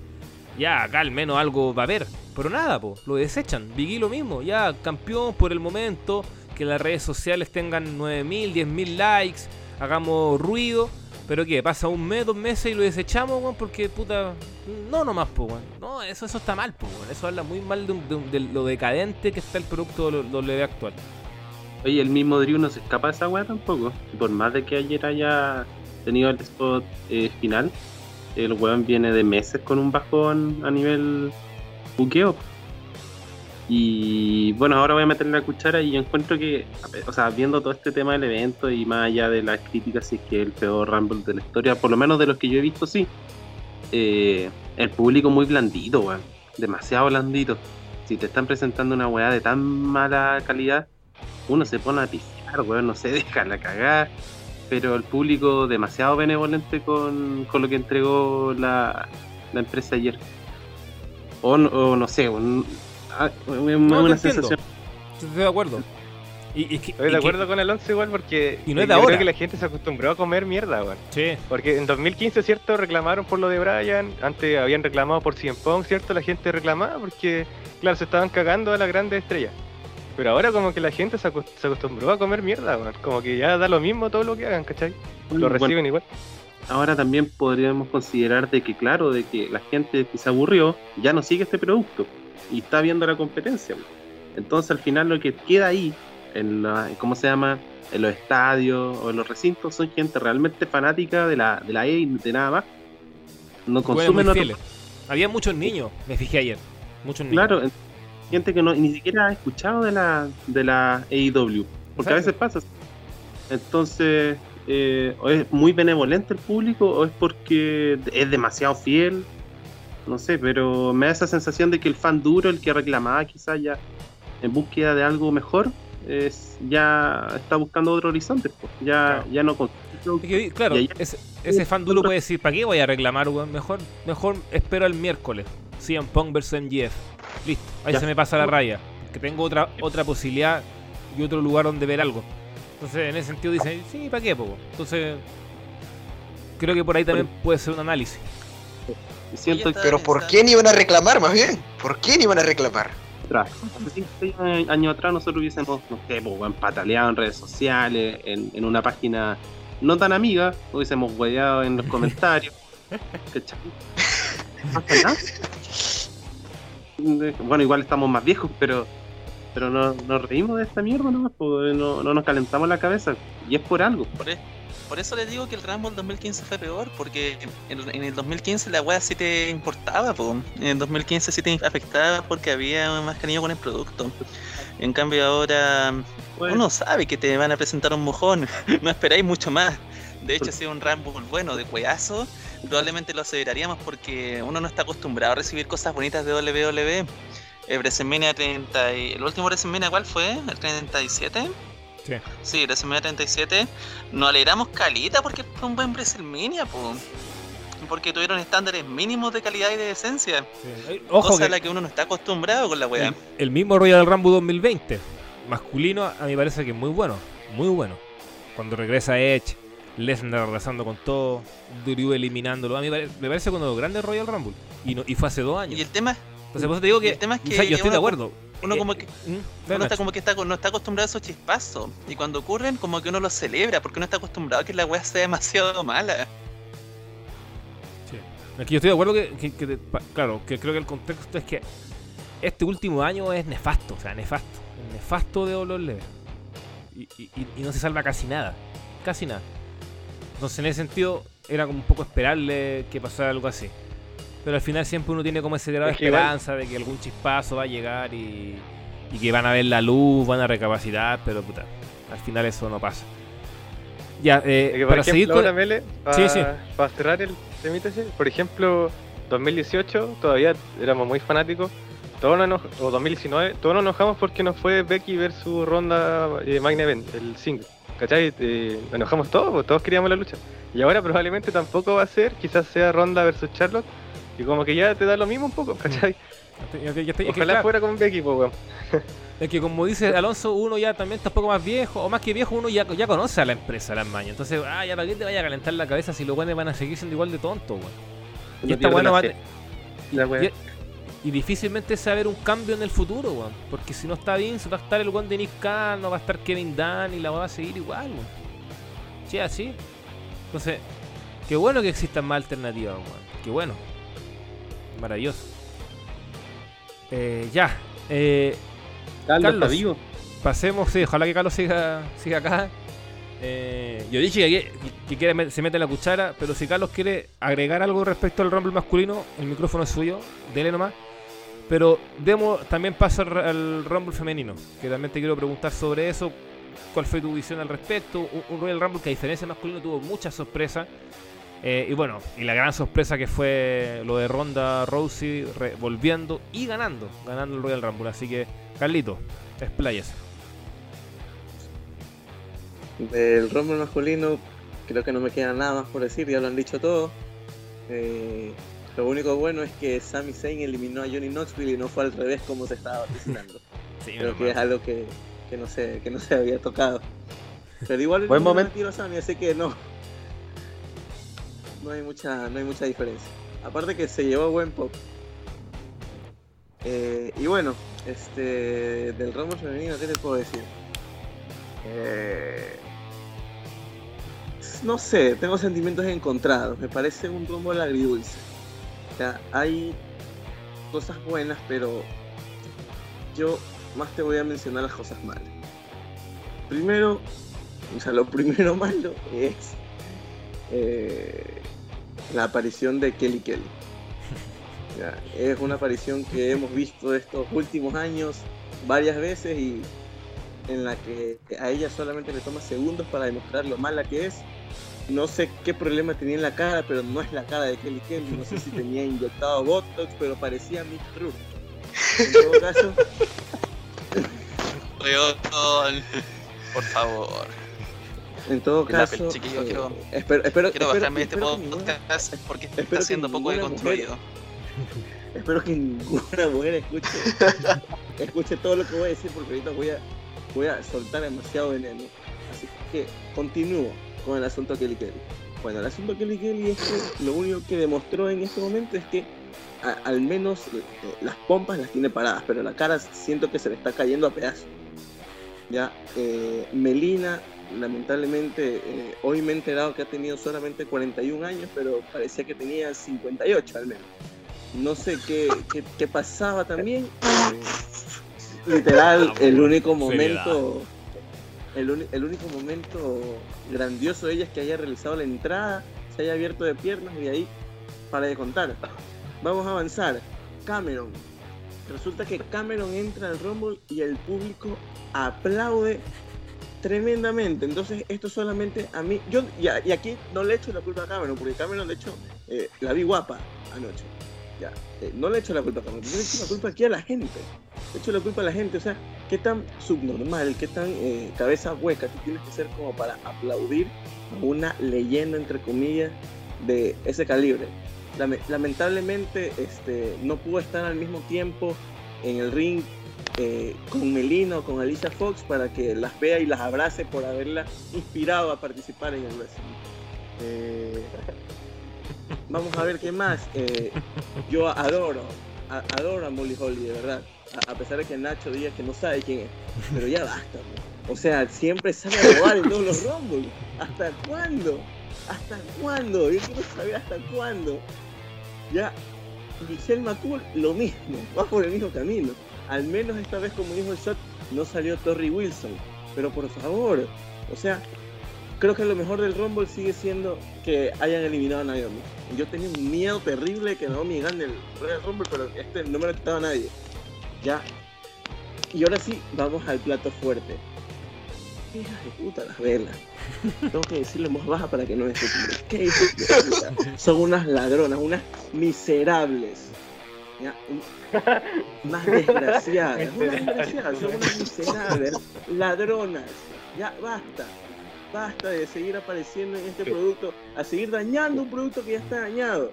S1: ya, acá al menos algo va a haber. Pero nada, po, lo desechan. Biggie lo mismo, ya, campeón por el momento. Que las redes sociales tengan 9.000, 10.000 likes. Hagamos ruido. Pero que pasa un mes, dos meses y lo desechamos, weón, porque puta. No nomás, po, weón. No, eso, eso está mal, po, weón. Eso habla muy mal de, de de lo decadente que está el producto W actual.
S3: Oye, el mismo Drew no se escapa de esa weá tampoco. Por más de que ayer haya tenido el spot eh, final, el weón viene de meses con un bajón a nivel buqueo. Y bueno, ahora voy a meterle la cuchara y encuentro que, o sea, viendo todo este tema del evento y más allá de las críticas, si es que es el peor Rumble de la historia, por lo menos de los que yo he visto, sí. eh, el público muy blandito, weón. Demasiado blandito. Si te están presentando una weá de tan mala calidad, uno se pone a pisear, weón, no sé, deja la cagada. Pero el público demasiado benevolente con, con lo que entregó la, la empresa ayer. O, no- o no sé, un- ah, una,
S1: No,
S3: una
S1: entiendo.
S3: sensación.
S1: Estoy de acuerdo. Y, y que-
S4: Estoy
S1: y
S4: de
S1: que-
S4: acuerdo con Alonso igual porque
S1: Y no es
S4: yo
S1: de ahora.
S4: creo que la gente se acostumbró a comer mierda, weón.
S1: Sí,
S4: Porque en 2015, ¿cierto? Reclamaron por lo de Brian. Antes habían reclamado por CM Punk, ¿cierto? La gente reclamaba porque, claro, se estaban cagando a las grandes estrellas. Pero ahora como que la gente se, acos- se acostumbró a comer mierda, weón. Como que ya da lo mismo todo lo que hagan, ¿cachai? Lo
S3: Bueno,
S4: reciben igual.
S3: ahora también podríamos considerar de que, claro, de que la gente que se aburrió ya no sigue este producto y está viendo la competencia. Entonces, al final, lo que queda ahí, en la, ¿cómo se llama? En los estadios o en los recintos, son gente realmente fanática de la, de la E y de nada más. No
S1: Bueno,
S3: consumen
S1: muy
S3: otro-.
S1: Había muchos niños, me fijé ayer. Muchos niños.
S3: Claro, gente que no, ni siquiera ha escuchado de la, de la AEW. Porque a veces pasa. Entonces, eh, o es muy benevolente el público o es porque es demasiado fiel. No sé, pero me da esa sensación de que el fan duro, el que reclamaba quizás ya en búsqueda de algo mejor, es, ya está buscando otro horizonte. pues. Ya,
S1: Claro.
S3: ya no
S1: claro, ese, ese fan duro puede decir, ¿para qué voy a reclamar? Mejor, mejor espero el miércoles. CM Punk vs MGF. Listo, ahí
S3: Ya.
S1: se me pasa la raya. Que tengo otra otra posibilidad y otro lugar donde ver algo. Entonces, en ese sentido dicen, sí, ¿para qué, po? Entonces, creo que por ahí también puede ser un análisis.
S3: siento que
S5: Pero ¿por qué ni iban a reclamar más bien? ¿Por qué ni iban a reclamar?
S3: Hace cinco, años atrás nosotros hubiésemos, no sé, pues, pataleado en redes sociales, en, en una página no tan amiga, hubiésemos hueveado en los comentarios. ¿Cachai? De- Bueno, igual estamos más viejos, pero pero no, nos reímos de esta mierda nomás, pues, no, no nos calentamos la cabeza. Y es por algo.
S6: Por, e- por eso les digo que el Rumble 2015 fue peor, porque en, en el 2015 la wea sí te importaba, po. en el 2015 sí te afectaba porque había más cariño con el producto. En cambio ahora
S3: Pues,
S6: uno sabe que te van a presentar un mojón, no esperáis mucho más. De hecho, si es un Rumble bueno de cueazo, probablemente lo aceleraríamos porque uno no está acostumbrado a recibir cosas bonitas de WWE. El WrestleMania 30 y... ¿El último WrestleMania cuál fue? ¿El 37?
S1: Sí.
S6: Sí, WrestleMania 37. Nos alegramos calita porque fue un buen WrestleMania, po. porque tuvieron estándares mínimos de calidad y de decencia.
S1: Sí. Eh, Ojo
S6: cosa
S1: que
S6: a la que uno no está acostumbrado con la weá.
S1: el, el mismo Royal Rumble 2020, masculino, a mí parece que es muy bueno. Muy bueno. Cuando regresa Edge, Lesnar arrasando con todo, Drew eliminándolo. A mí me pare- me parece uno de los grandes Royal Rumble. Y, no, y fue hace dos años.
S6: Y el tema,
S1: Entonces, por eso te digo que.
S6: el tema es
S1: o
S6: que
S1: sea, yo estoy de acuerdo.
S6: uno
S1: Eh,
S6: como que
S1: ¿Mm?
S6: uno está como que está, no está acostumbrado a esos chispazos. Y cuando ocurren, como que uno los celebra, porque uno está acostumbrado a que la weá sea demasiado mala.
S1: Sí. Es que yo estoy de acuerdo que, que- claro, que creo que el contexto es que este último año es nefasto, o sea, nefasto. Nefasto de dolor leve. Y- y- y no se salva casi nada. Casi nada. Entonces, en ese sentido, era como un poco esperarle que pasara algo así. Pero al final siempre uno tiene como ese grado de
S4: igual-
S1: esperanza de que algún chispazo va a llegar y, y que van a ver la luz, van a recapacitar, pero puta, al final eso no pasa. Ya, eh,
S4: Es que,
S1: para
S4: ejemplo,
S1: seguir con...
S4: ahora, Mele, para
S1: Sí, sí.
S4: cerrar el temita por ejemplo, 2018 todavía éramos muy fanáticos, todos nos o 2019, todos nos enojamos porque no fue Becky versus Ronda eh, Main Event, el single, ¿cachai? Eh, enojamos todos, pues, todos queríamos la lucha. Y ahora probablemente tampoco va a ser, quizás sea Ronda versus Charlotte, y como que ya te da lo mismo un poco, ¿cachai?
S1: Estoy- ya estoy- es que,
S4: Ojalá
S1: claro,
S4: fuera con Becky, pues, weón.
S1: Es que como dice Alonso, uno ya también está un poco más viejo, o más que viejo, uno ya, ya conoce a la empresa, las mañas. Entonces, ah, ya para qué te vaya a calentar la cabeza si los buenos van a seguir siendo igual de tontos, weón. Y esta weá no va a
S4: La.
S1: Y, difícilmente se va a ver un cambio en el futuro, weón. Porque si no está Vince, va a estar el weón de Nick Khan, no va a estar Kevin Dunn y la va a seguir igual, weón. Sí, así. Entonces, qué bueno que existan más alternativas, weón. Qué bueno. Maravilloso. Eh, ya. Eh,
S3: Carlos,
S1: Carlos.
S3: está vivo.
S1: Pasemos, sí, ojalá que Carlos siga, siga acá. Eh, yo dije que, que quiere se mete la cuchara, pero si Carlos quiere agregar algo respecto al Rumble masculino, el micrófono es suyo, dele nomás. Pero demos también paso al, Rumble femenino, que también te quiero preguntar sobre eso. ¿Cuál fue tu visión al respecto? Un, Royal Rumble que a diferencia masculino tuvo muchas sorpresas. Eh, y bueno, y la gran sorpresa que fue lo de Ronda Rousey volviendo y ganando, ganando el Royal Rumble. Así que, Carlito, expláyese.
S2: Del Rumble masculino, creo que no me queda nada más por decir, ya lo han dicho todo. Eh, lo único bueno es que Sami Zayn eliminó a Johnny Knoxville y no fue al revés como se estaba vaticinando.
S1: Sí,
S2: creo que es algo que, que no se, que no se había tocado. Pero igual
S3: Buen momento.
S2: tiro a Sami, así que no. No hay mucha, no hay mucha diferencia. Aparte que se llevó buen pop. Eh, y bueno, este del Rumble femenino, ¿qué te puedo decir? Eh, no sé, tengo sentimientos encontrados. Me parece un rumbo agridulce. Hay cosas buenas, pero yo más te voy a mencionar las cosas malas. Primero, o sea, lo primero malo es eh, la aparición de Kelly Kelly. Es una aparición que hemos visto estos últimos años varias veces y en la que a ella solamente le toma segundos para demostrar lo mala que es. No sé qué problema tenía en la cara, pero no es la cara de Kelly Kelly. No sé si tenía inyectado Botox, pero parecía Mick Rourke. En todo caso.
S6: Por favor.
S2: en todo caso,
S6: chiquillo,
S2: eh,
S6: quiero-
S2: espero, espero,
S6: Quiero
S2: espero-
S6: bajarme de este podcast porque está siendo poco deconstruido.
S2: Espero que ninguna mujer escuche, escuche todo lo que voy a decir porque ahorita voy a, voy a soltar demasiado veneno. Así que continúo con el asunto Kelly Kelly. Bueno, el asunto Kelly Kelly es que lo único que demostró en este momento es que a- al menos eh, las pompas las tiene paradas, pero la cara siento que se le está cayendo a pedazos. Ya, eh, Melina, lamentablemente, eh, hoy me he enterado que ha tenido solamente 41 años, pero parecía que tenía 58 al menos. No sé qué, qué, qué pasaba también. Eh, literal, el único momento. El, el único momento grandioso de ella es que haya realizado la entrada, se haya abierto de piernas y ahí para de contar. Vamos a avanzar. Cameron. Resulta que Cameron entra al Rumble y el público aplaude tremendamente. Entonces, esto solamente a mí. Yo, y, y aquí no le echo la culpa a Cameron, porque Cameron, de hecho, eh, la vi guapa anoche. Eh, no le echo la culpa a le echo la culpa aquí a la gente. Le echo la culpa a la gente, o sea, qué tan subnormal, qué tan eh, cabeza hueca tú tienes que ser como para aplaudir a una leyenda, entre comillas, de ese calibre. Lame- lamentablemente este, no pudo estar al mismo tiempo en el ring eh, con Melino, con Alicia Fox, para que las vea y las abrace por haberla inspirado a participar en el wrestling. Vamos a ver qué más. Eh, yo adoro, a- adoro a Molly Holly, de verdad. A, pesar de que Nacho diga que no sabe quién es. Pero ya basta. po. O sea, siempre sale a robar en todos los Rumble. ¿Hasta cuándo? ¿Hasta cuándo? Yo quiero saber hasta cuándo. Ya, Michelle McCool, lo mismo. Va por el mismo camino. Al menos esta vez, como dijo el shot, no salió Torrey Wilson. Pero por favor, o sea, creo que lo mejor del Rumble sigue siendo que hayan eliminado a Naomi. Yo tenía un miedo terrible que Naomi gane el Royal Rumble, pero este no me lo quitaba nadie. Ya. Y ahora sí, vamos al plato fuerte. Hijas de puta las velas. Tengo que decirlo en voz baja para que no me. ¿Qué? Son unas ladronas, unas miserables. Ya, unas desgraciadas, unas desgraciadas, son unas miserables, ladronas. Ya, basta. Basta de seguir apareciendo en este producto, a seguir dañando un producto que ya está dañado.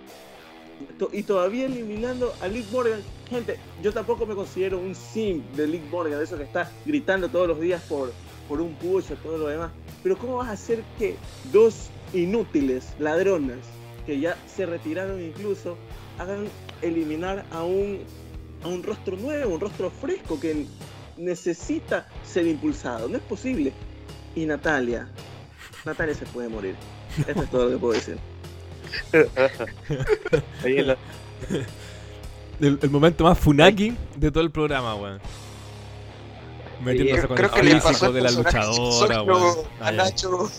S2: Y todavía eliminando a Lick Morgan. Gente, yo tampoco me considero un sim de Lick Morgan, de eso que está gritando todos los días por, por un push o todo lo demás. Pero ¿cómo vas a hacer que dos inútiles ladronas, que ya se retiraron incluso, hagan eliminar a un, a un rostro nuevo, un rostro fresco que necesita ser impulsado? No es posible. Y Natalia, Natalia se puede morir. Esto es todo lo que puedo decir.
S1: El, el momento más funaki de todo el programa, weón. Metiéndose con
S5: Creo
S1: el
S5: que le pasó
S1: de la luchadora, weón.
S5: a. Nacho.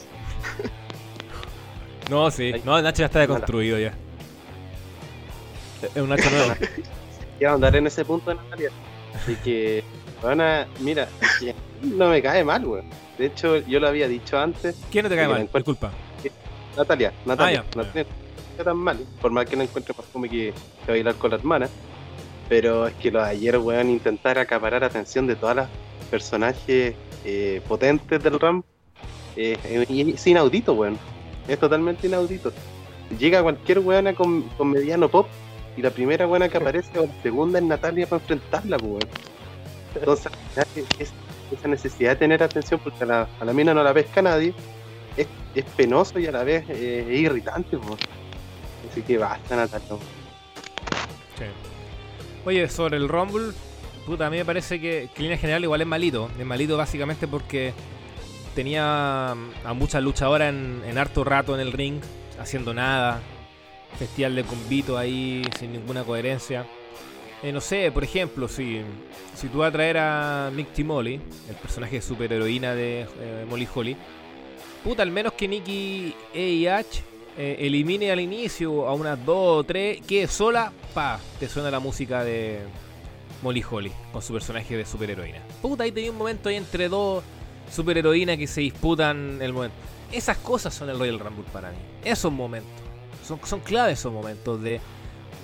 S1: No, sí. No, Nacho ya está deconstruido ya. Es un Nacho nuevo.
S3: quiero andar en ese punto de Natalia. Así que, bueno, mira, no me cae mal, weón. De hecho, yo lo había dicho antes.
S1: ¿Quién no te cae mal?
S3: la encuentro-
S1: Disculpa.
S3: Natalia, Natalia,
S1: Ah.
S3: Natalia no está tan mal, por más que no encuentre perfume que, que bailar con la hermana. Pero es que lo de ayer, weón, intentar acaparar atención de todas las personajes eh, potentes del RAM eh, es inaudito, weón. Es totalmente inaudito. Llega cualquier weona con, con mediano pop y la primera weona que aparece o la segunda es Natalia para enfrentarla, weón. Entonces, es- esa necesidad de tener atención porque a la, a mina no la pesca nadie es, penoso y a la vez eh, es irritante. Así que basta, Natalia.
S1: Sí. Oye, sobre el Rumble, puta, a mí me parece que, en general igual es malito. Es malito básicamente porque tenía mm, a muchas luchadoras en, en harto rato en el ring, haciendo nada. Festival de convito ahí sin ninguna coherencia. Eh, no sé, por ejemplo, si, si tú vas a traer a Mick Molly, el personaje de superheroína de eh, Molly Holly, puta, al menos que Nikki AH eh, elimine al inicio a unas 2 o 3, que sola, pa, te suena la música de Molly Holly con su personaje de superheroína. Puta, ahí tenía un momento ahí entre dos superheroínas que se disputan el momento. Esas cosas son el Royal Rumble para mí. Esos momentos. Son, son claves esos momentos de,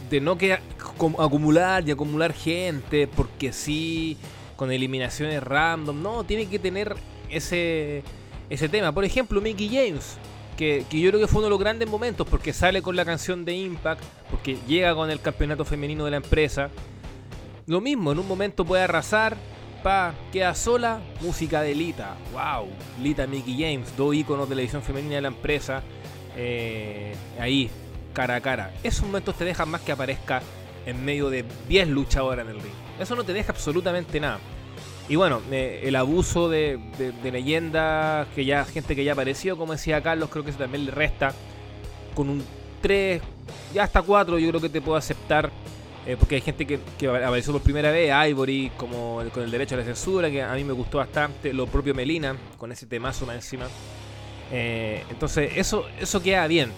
S1: de no que acum- acumular y acumular gente porque sí, con eliminaciones random. No, tiene que tener ese, ese tema. Por ejemplo, Mickey James que, que yo creo que fue uno de los grandes momentos porque sale con la canción de Impact, porque llega con el campeonato femenino de la empresa. Lo mismo, en un momento puede arrasar, pa, queda sola, música de Lita, wow, Lita Mickey James, dos íconos de la edición femenina de la empresa, eh, ahí, cara a cara. Esos momentos te dejan más que aparezca en medio de 10 luchadoras en el ring. Eso no te deja absolutamente nada. Y bueno, eh, el abuso de, leyendas, que ya gente que ya apareció, como decía Carlos, creo que eso también le resta. Con un 3, ya hasta 4 yo creo que te puedo aceptar. eh, porque hay gente que, apareció por primera vez, Ivory, como con el derecho a la censura, que a mí me gustó bastante. Lo propio Melina, con ese temazo más encima. Eh, entonces, eso, eso queda bien.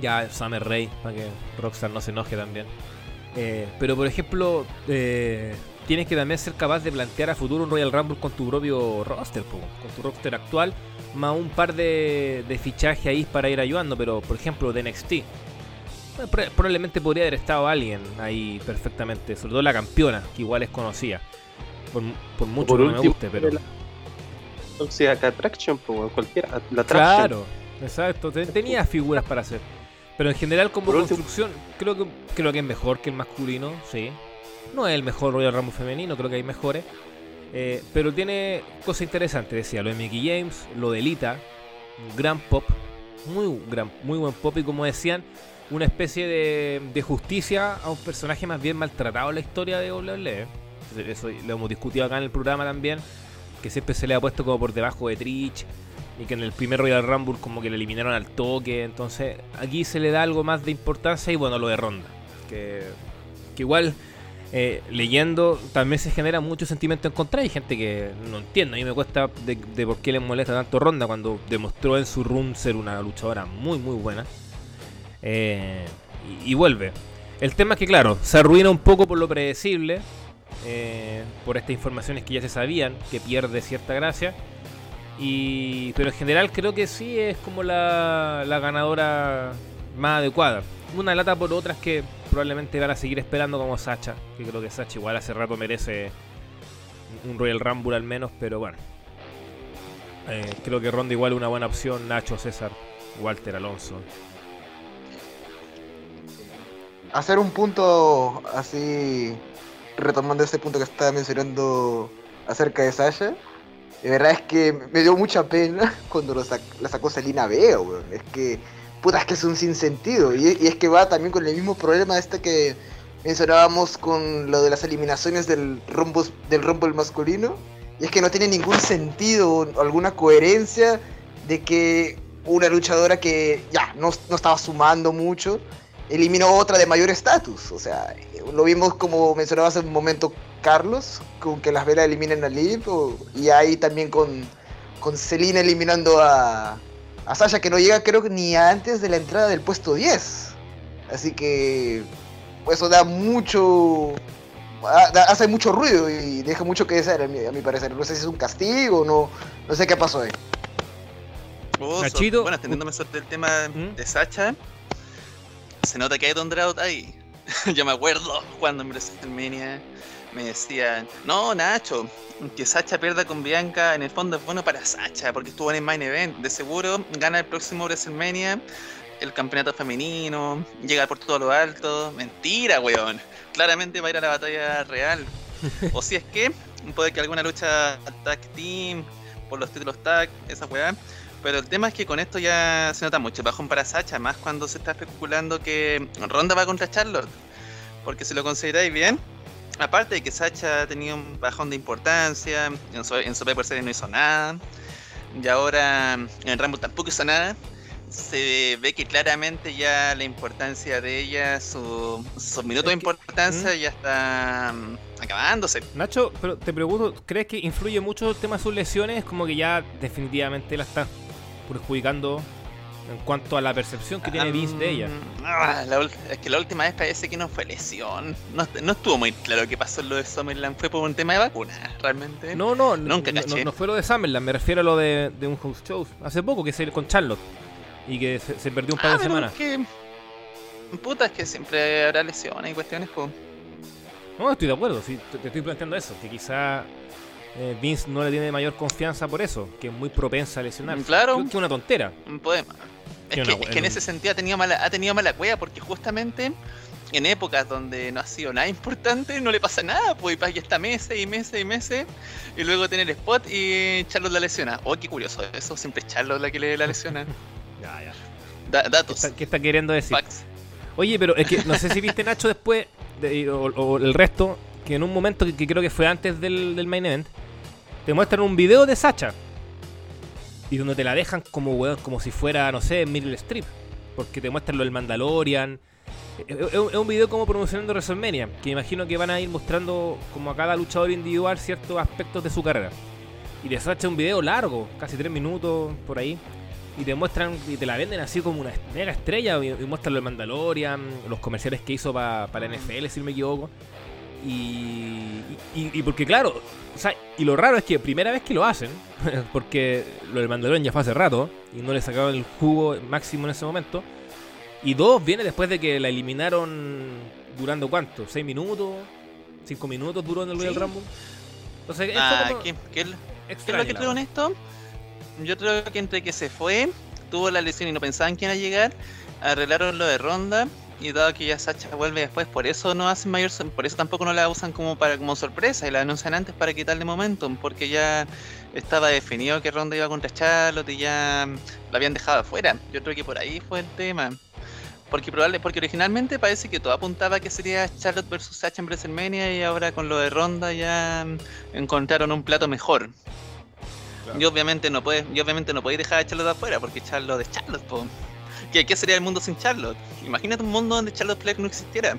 S1: Ya Summer Rae, para que Rockstar no se enoje también. Eh, pero por ejemplo, eh, tienes que también ser capaz de plantear a futuro un Royal Rumble con tu propio roster, po, con tu roster actual, más un par de, de fichajes ahí para ir ayudando, pero por ejemplo de NXT. pro- probablemente podría haber estado alguien ahí perfectamente, sobre todo la campeona, que igual es conocida. Por, por mucho
S3: por
S1: que no me guste, pero...
S3: la- Toxic Attraction, pues, weón, cualquiera. La Attraction.
S1: Claro, exacto. te- Tenía figuras para hacer. Pero en general como
S3: Por último-
S1: construcción creo que creo que es mejor que el masculino, sí. No es el mejor Royal Rumble femenino, creo que hay mejores. Eh, pero tiene cosas interesantes, decía, lo de Mickey James, lo de Lita, un gran pop, muy gran, muy buen pop y como decían, una especie de, de justicia a un personaje más bien maltratado en la historia de WWE. Eso lo hemos discutido acá en el programa también, que siempre se le ha puesto como por debajo de Trish y que en el primer Royal Rumble como que le eliminaron al toque, entonces aquí se le da algo más de importancia y bueno, lo de Ronda, que, que igual eh, leyendo también se genera mucho sentimiento en contra, hay gente que no entiende, a mí me cuesta de, por qué le molesta tanto Ronda cuando demostró en su run ser una luchadora muy muy buena Eh, y, y vuelve. El tema es que claro, se arruina un poco por lo predecible, eh, por estas informaciones que ya se sabían, que pierde cierta gracia. Y, pero en general creo que sí es como la, ganadora más adecuada. Una lata por otras que probablemente van a seguir esperando como Sacha. Que creo que Sacha igual hace rato merece un Royal Rumble al menos, pero bueno. Eh, creo que Ronda igual una buena opción. Nacho, César, Walter, Alonso.
S5: hacer un punto así, retomando ese punto que estaba mencionando acerca de Sasha, de verdad es que me dio mucha pena cuando lo sac- la sacó Selina Vega, weón. Es que, puta, es que es un sinsentido. Y, es que va también con el mismo problema este que mencionábamos con lo de las eliminaciones del Rumble, del Rumble masculino. Y es que no tiene ningún sentido o alguna coherencia de que una luchadora que ya no, no estaba sumando mucho eliminó otra de mayor estatus. O sea, lo vimos como mencionaba hace un momento Carlos, con que las velas eliminen a Liv, o- y ahí también con, con Selina eliminando a, a Sasha, que no llega creo que ni antes de la entrada del puesto 10. Así que pues, eso da mucho... ah, da- hace mucho ruido y deja mucho que desear a mi, a mi parecer. No sé si es un castigo o no, no sé qué pasó ahí.
S6: Oh, so- bueno, extendiéndome sobre el tema
S1: ¿Mm?
S6: de Sacha, se nota que hay Drought ahí. Yo me acuerdo cuando en WrestleMania me decían, no, Nacho, que Sacha pierda con Bianca en el fondo es bueno para Sacha, porque estuvo en el main event. De seguro gana el próximo WrestleMania el campeonato femenino, llega por todo lo alto. Mentira, weón. Claramente va a ir a la batalla real. o si es que, puede que alguna lucha tag team por los títulos tag, esa weá. Pero el tema es que con esto ya se nota mucho bajón para Sacha, más cuando se está especulando que Ronda va contra Charlotte. Porque si lo consideráis bien, aparte de que Sacha ha tenido un bajón de importancia, en su, en Survivor Series no hizo nada, y ahora en Rumble tampoco hizo nada, se ve que claramente ya la importancia de ella, su- sus minutos de importancia ya está mm, acabándose.
S1: Nacho, pero te pregunto, ¿crees que influye mucho el tema de sus lesiones? Como que ya definitivamente la está perjudicando en cuanto a la percepción que tiene Vince de ella.
S6: Ah, la ul- es que la última vez parece que no fue lesión. No, no estuvo muy claro qué pasó en lo de Summerland. Fue por un tema de vacuna, realmente.
S1: No, no,
S6: Nunca
S1: no,
S6: caché.
S1: no, no fue lo de Summerland, me refiero a lo de, de un house show hace poco que se con Charlotte y que se, se perdió un par
S6: Ah,
S1: de
S6: pero
S1: semanas.
S6: es que. Puta, es que siempre habrá lesiones y cuestiones.
S1: No, estoy de acuerdo, sí, te, te estoy planteando eso, que quizá eh, Vince no le tiene mayor confianza por eso, que es muy propensa a lesionar.
S6: Claro.
S1: Creo que es una tontera.
S6: Poema. Es que,
S1: una-
S6: es que en ese sentido ha tenido mala, ha tenido mala cueva porque justamente en épocas donde no ha sido nada importante no le pasa nada, pues y está meses y meses y meses y luego tiene el spot y Charlotte la lesiona. Oh, qué curioso, eso siempre es Charlotte la que le la lesiona.
S1: Ya, ya.
S6: Da-
S1: ¿Qué
S6: datos,
S1: está, qué está queriendo decir?
S6: facts.
S1: Oye, pero es que no sé si viste Nacho después, de- o, o el resto, que en un momento que, que creo que fue antes del, del main event, te muestran un video de Sacha. Y donde te la dejan como weón, como si fuera, no sé, Middle Strip. Porque te muestran lo del Mandalorian. Es, es un- es un video como promocionando WrestleMania. Que imagino que van a ir mostrando como a cada luchador individual ciertos aspectos de su carrera. Y de Sacha un video largo, casi tres minutos por ahí. Y te muestran y te la venden así como una mega estrella. Y, muestran lo del Mandalorian, los comerciales que hizo pa- para la NFL, si no me equivoco. Y, y, y porque, claro, o sea, y lo raro es que primera vez que lo hacen, porque lo del Mandalorian ya fue hace rato y no le sacaban el jugo máximo en ese momento. Y dos, viene después de que la eliminaron durando cuánto, ¿Seis minutos? ¿Cinco minutos duró en el Royal
S6: Sí.
S1: Rumble? Entonces,
S6: Ah,
S1: como
S6: ¿qué, qué es lo- ¿Qué es
S1: extraño,
S6: lo que creo en esto? Yo creo que entre que se fue, tuvo la lesión y no pensaban que iba a llegar, arreglaron lo de Ronda y dado que ya Sacha vuelve después, por eso no hacen mayor, por eso tampoco no la usan como para como sorpresa y la anuncian antes para quitarle momentum, porque ya estaba definido que Ronda iba contra Charlotte y ya la habían dejado afuera. Yo creo que por ahí fue el tema. Porque probable, porque originalmente parece que todo apuntaba que sería Charlotte versus Sacha en WrestleMania y ahora con lo de Ronda ya encontraron un plato mejor.
S1: Claro.
S6: Y obviamente no puedes, y obviamente no podéis dejar a Charlotte afuera, porque Charlotte es Charlotte, po. ¿Qué, qué sería el mundo sin Charlotte? Imagínate un mundo donde Charlotte Flair no existiera.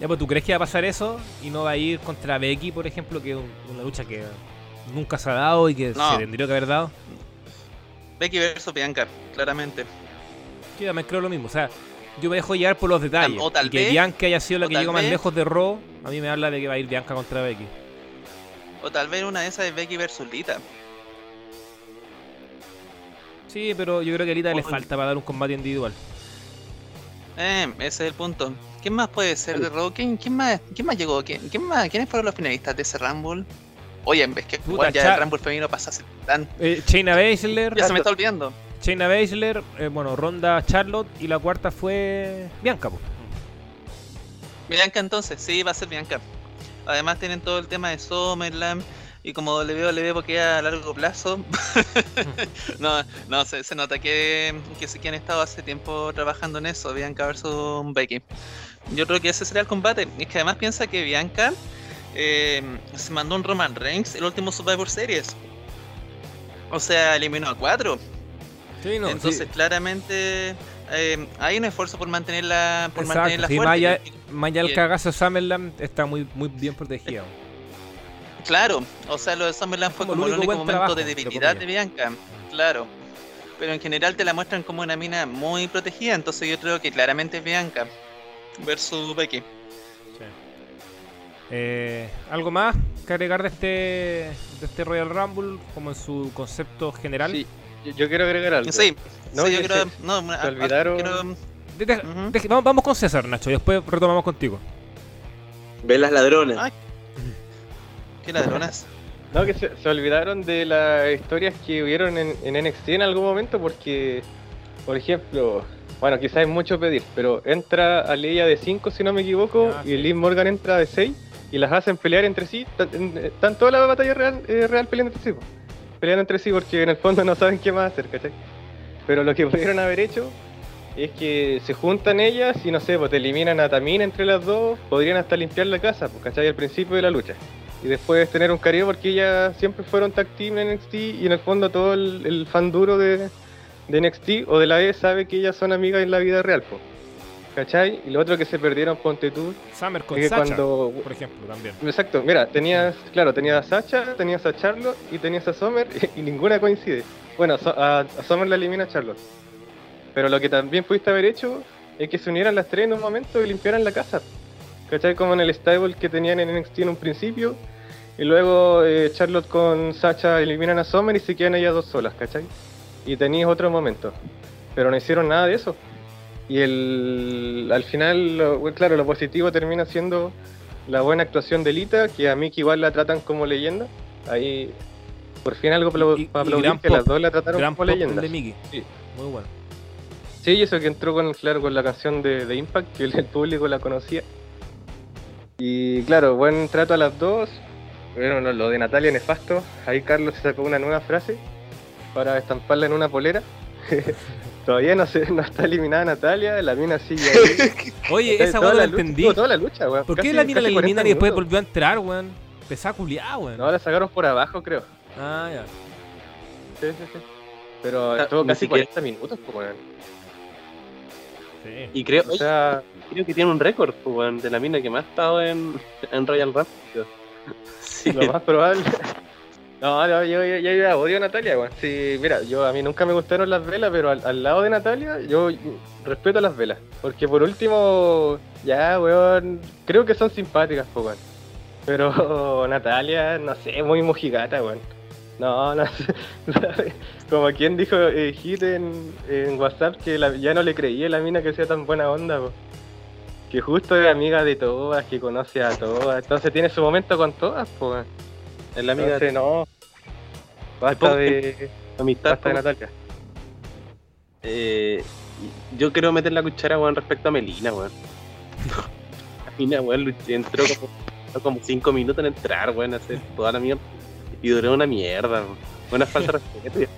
S1: Ya, pues, ¿tú crees que va a pasar eso y no va a ir contra Becky, por ejemplo, que es un- una lucha que nunca se ha dado y que
S6: No.
S1: se tendría que haber dado?
S6: Becky versus Bianca, claramente.
S1: Yo también creo lo mismo. O sea, yo me dejo llevar por los detalles.
S6: o tal
S1: y que
S6: vez-
S1: Bianca haya sido la que llegó más
S6: vez-
S1: lejos de Raw, a mí me habla de que va a ir Bianca contra Becky.
S6: O tal vez una de esas es Becky versus Lita.
S1: Sí, pero yo creo que a Lita le falta para dar un combate individual.
S6: Eh, ese es el punto. ¿Quién más puede ser de Raw? ¿Quién, quién más, quién más llegó? ¿Quién, quién más, ¿Quiénes fueron los finalistas de ese Rumble? Oye, es que
S1: Puta,
S6: igual ya el Rumble femenino pasa hace tan...
S1: Eh, Shayna Baszler,
S6: Ya se me está olvidando.
S1: Shayna Baszler, eh, bueno, Ronda Charlotte y la cuarta fue Bianca. po.
S6: Bianca entonces, sí, va a ser Bianca. Además tienen todo el tema de Summerland y como le veo, le veo que a largo plazo. no, no, se, se nota que, que sí que han estado hace tiempo trabajando en eso, Bianca versus Becky. Yo creo que ese será el combate. Es que además piensa que Bianca eh, se mandó un Roman Reigns el último Survivor Series. O sea, eliminó a cuatro.
S1: Sí, no,
S6: Entonces,
S1: sí.
S6: claramente eh, hay un esfuerzo por mantenerla, por
S1: Exacto,
S6: mantenerla
S1: sí,
S6: fuerte.
S1: del
S6: y-
S1: cagazo Summerland está muy, muy bien protegida.
S6: Claro, o sea, lo de Summerland fue
S1: Como el
S6: como el
S1: único
S6: momento
S1: trabajo,
S6: de debilidad de. Bianca, claro. Pero en general te la muestran como una mina muy protegida, entonces yo creo que claramente es Bianca versus Becky.
S1: Eh, ¿Algo más que agregar de este, de este Royal Rumble como en su concepto general?
S4: Sí, yo, yo quiero agregar algo.
S6: Sí,
S4: No,
S6: sí, yo creo, no, a-
S4: olvidaron-
S6: quiero-
S1: De- de-
S6: Ujú.
S1: de- vamos, vamos con César, Nacho, y después retomamos contigo.
S2: Velas ladronas.
S6: Ay. ¿Qué ladronas?
S4: No, que se, se olvidaron de las historias que hubieron en, en NXT en algún momento porque, por ejemplo, bueno, quizás es mucho pedir, pero entra Aleya de 5 si no me equivoco
S1: Ah,
S4: y. Liv Morgan entra de 6 y las hacen pelear entre sí. Están toda la batalla real, eh, real peleando entre sí. Peleando entre sí porque en el fondo no saben qué más hacer, ¿cachai? Pero lo que pudieron haber hecho es que se juntan ellas y no sé, pues te eliminan a Tamina entre las dos, podrían hasta limpiar la casa, pues, ¿cachai? Al principio de la lucha y después tener un cariño porque ellas siempre fueron tag team en NXT y en el fondo todo el, el fan duro de, de NXT o de la E sabe que ellas son amigas en la vida real, po. ¿cachai? Y lo otro que se perdieron, ponte tú,
S1: Summer con
S4: es que
S1: Sacha,
S4: cuando...
S1: por ejemplo, también.
S4: Exacto, mira, tenías, claro, tenías a Sacha, tenías a Charlotte y tenías a Summer y, ninguna coincide. Bueno, a, a Summer la elimina Charlotte. Pero lo que también pudiste haber hecho es que se unieran las tres en un momento y limpiaran la casa. ¿Cachai? Como en el stable que tenían en NXT en un principio. Y luego eh, Charlotte con Sacha eliminan a Summer y se quedan ellas dos solas, ¿cachai? Y tenías otro momento. Pero no hicieron nada de eso. Y el, al final, lo- claro, lo positivo termina siendo la buena actuación de Lita, que a Mickey igual la tratan como leyenda. Ahí, por fin algo para aplaudir que
S1: pop,
S4: las dos la trataron
S1: Gran
S4: como leyenda.
S1: de Mickey.
S4: Sí.
S1: Muy bueno.
S4: Sí, eso que entró con, claro, con la canción de, de Impact, que el, el público la conocía. Y claro, buen trato a las dos. Bueno, no, lo de Natalia Nefasto, ahí Carlos se sacó una nueva frase para estamparla en una polera. Todavía no, se, no está eliminada Natalia, la mina sigue ahí.
S1: Oye, esa weón la entendí.
S4: estuvo toda la lucha, weón.
S1: ¿Por qué
S4: Casi-
S1: la mina la
S4: casi 40
S1: eliminan y después volvió a entrar, weón? Pesada culiada, weón.
S4: No, la sacaron por abajo, creo.
S1: Ah, ya.
S4: Sí, sí, sí. Pero
S3: Ah,
S4: estuvo casi
S3: siquiera-
S4: 40 minutos, weón.
S1: Sí.
S3: Y creo,
S4: O sea,
S3: creo que tiene un récord, weón, de la mina que más ha estado en, en Royal Rumble.
S4: Lo más probable. No, no, yo, yo, odio a Natalia, weón. Sí, mira, yo a mí nunca me gustaron las velas, pero al, lado de Natalia, yo respeto las velas. Porque por último, ya, weón, creo que son simpáticas, pues, weón. Pero Natalia, no sé, muy mojigata, weón. No, no sé. Como quien dijo eh, Hit en, WhatsApp que ya no le creía la mina que sea tan buena onda, weón. Que justo es amiga de todas, que conoce a todas. Entonces tiene su momento con todas, pues.
S3: Es la amiga
S4: Entonces,
S3: de
S4: no. Basta de,
S3: amistad.
S4: basta de. Natalia.
S3: Eh, yo quiero meter la cuchara, weón, respecto a Melina, weón. Melina, weón, entró como, como cinco minutos en entrar, weón, a hacer toda la mierda. Y duró una mierda, weón. Una falta de respeto.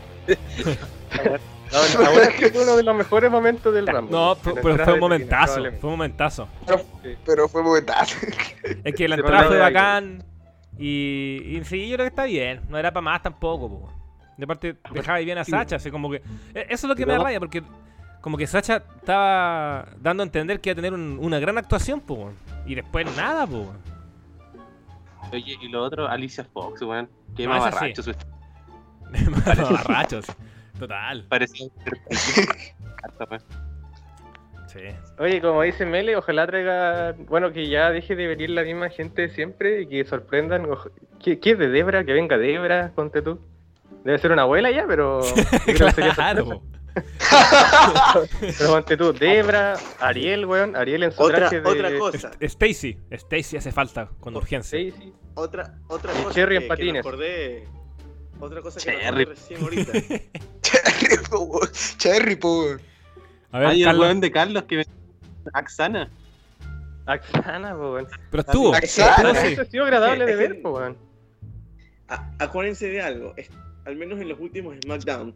S4: No, ahora sí fue uno de los mejores momentos del Rumble.
S1: No, pero, fue un momentazo. Fue un momentazo.
S5: Pero fue momentazo.
S1: Es que la entrada fue bacán. Y, y sí, yo creo que está bien. No era para más tampoco, po. De parte, dejaba bien a Sacha. Así como que. e- Eso es lo que me da raya, porque como que Sacha estaba dando a entender que iba a tener un- una gran actuación, po. Y después nada, po.
S3: Oye, y lo otro, Alicia Fox, weón. Qué
S1: No, esa
S3: mamarracho.
S1: sí.
S3: su-
S1: Barrachos. Total.
S3: Harta, weón.
S1: Sí.
S4: Oye, como dice Mele, ojalá traiga. Bueno, que ya deje de venir la misma gente de siempre y que sorprendan. ¿Qué, qué es de Debra? Que venga Debra, ponte tú. Debe ser una abuela ya, pero.
S1: claro.
S4: Pero ponte tú, Debra, Ariel, weón. Ariel en su
S2: Otra,
S4: traje de.
S2: otra cosa,
S1: Stacy. Stacy hace falta con urgencia.
S4: Stacy.
S2: otra, otra
S4: Y
S2: cosa
S4: Cherry en
S2: que, que
S4: patines.
S2: me acordé, otra cosa que
S3: Cherry.
S2: recién ahorita.
S5: Cherry, po. Cherry, po.
S1: A ver,
S3: Ay, el
S1: Carlos.
S3: weón de Carlos que. Axana.
S4: Axana, po, weón.
S1: Pero estuvo.
S5: Axana.
S4: Eso ha sido agradable de ver, po, weón.
S2: Acuérdense de algo, es- al menos en los últimos SmackDown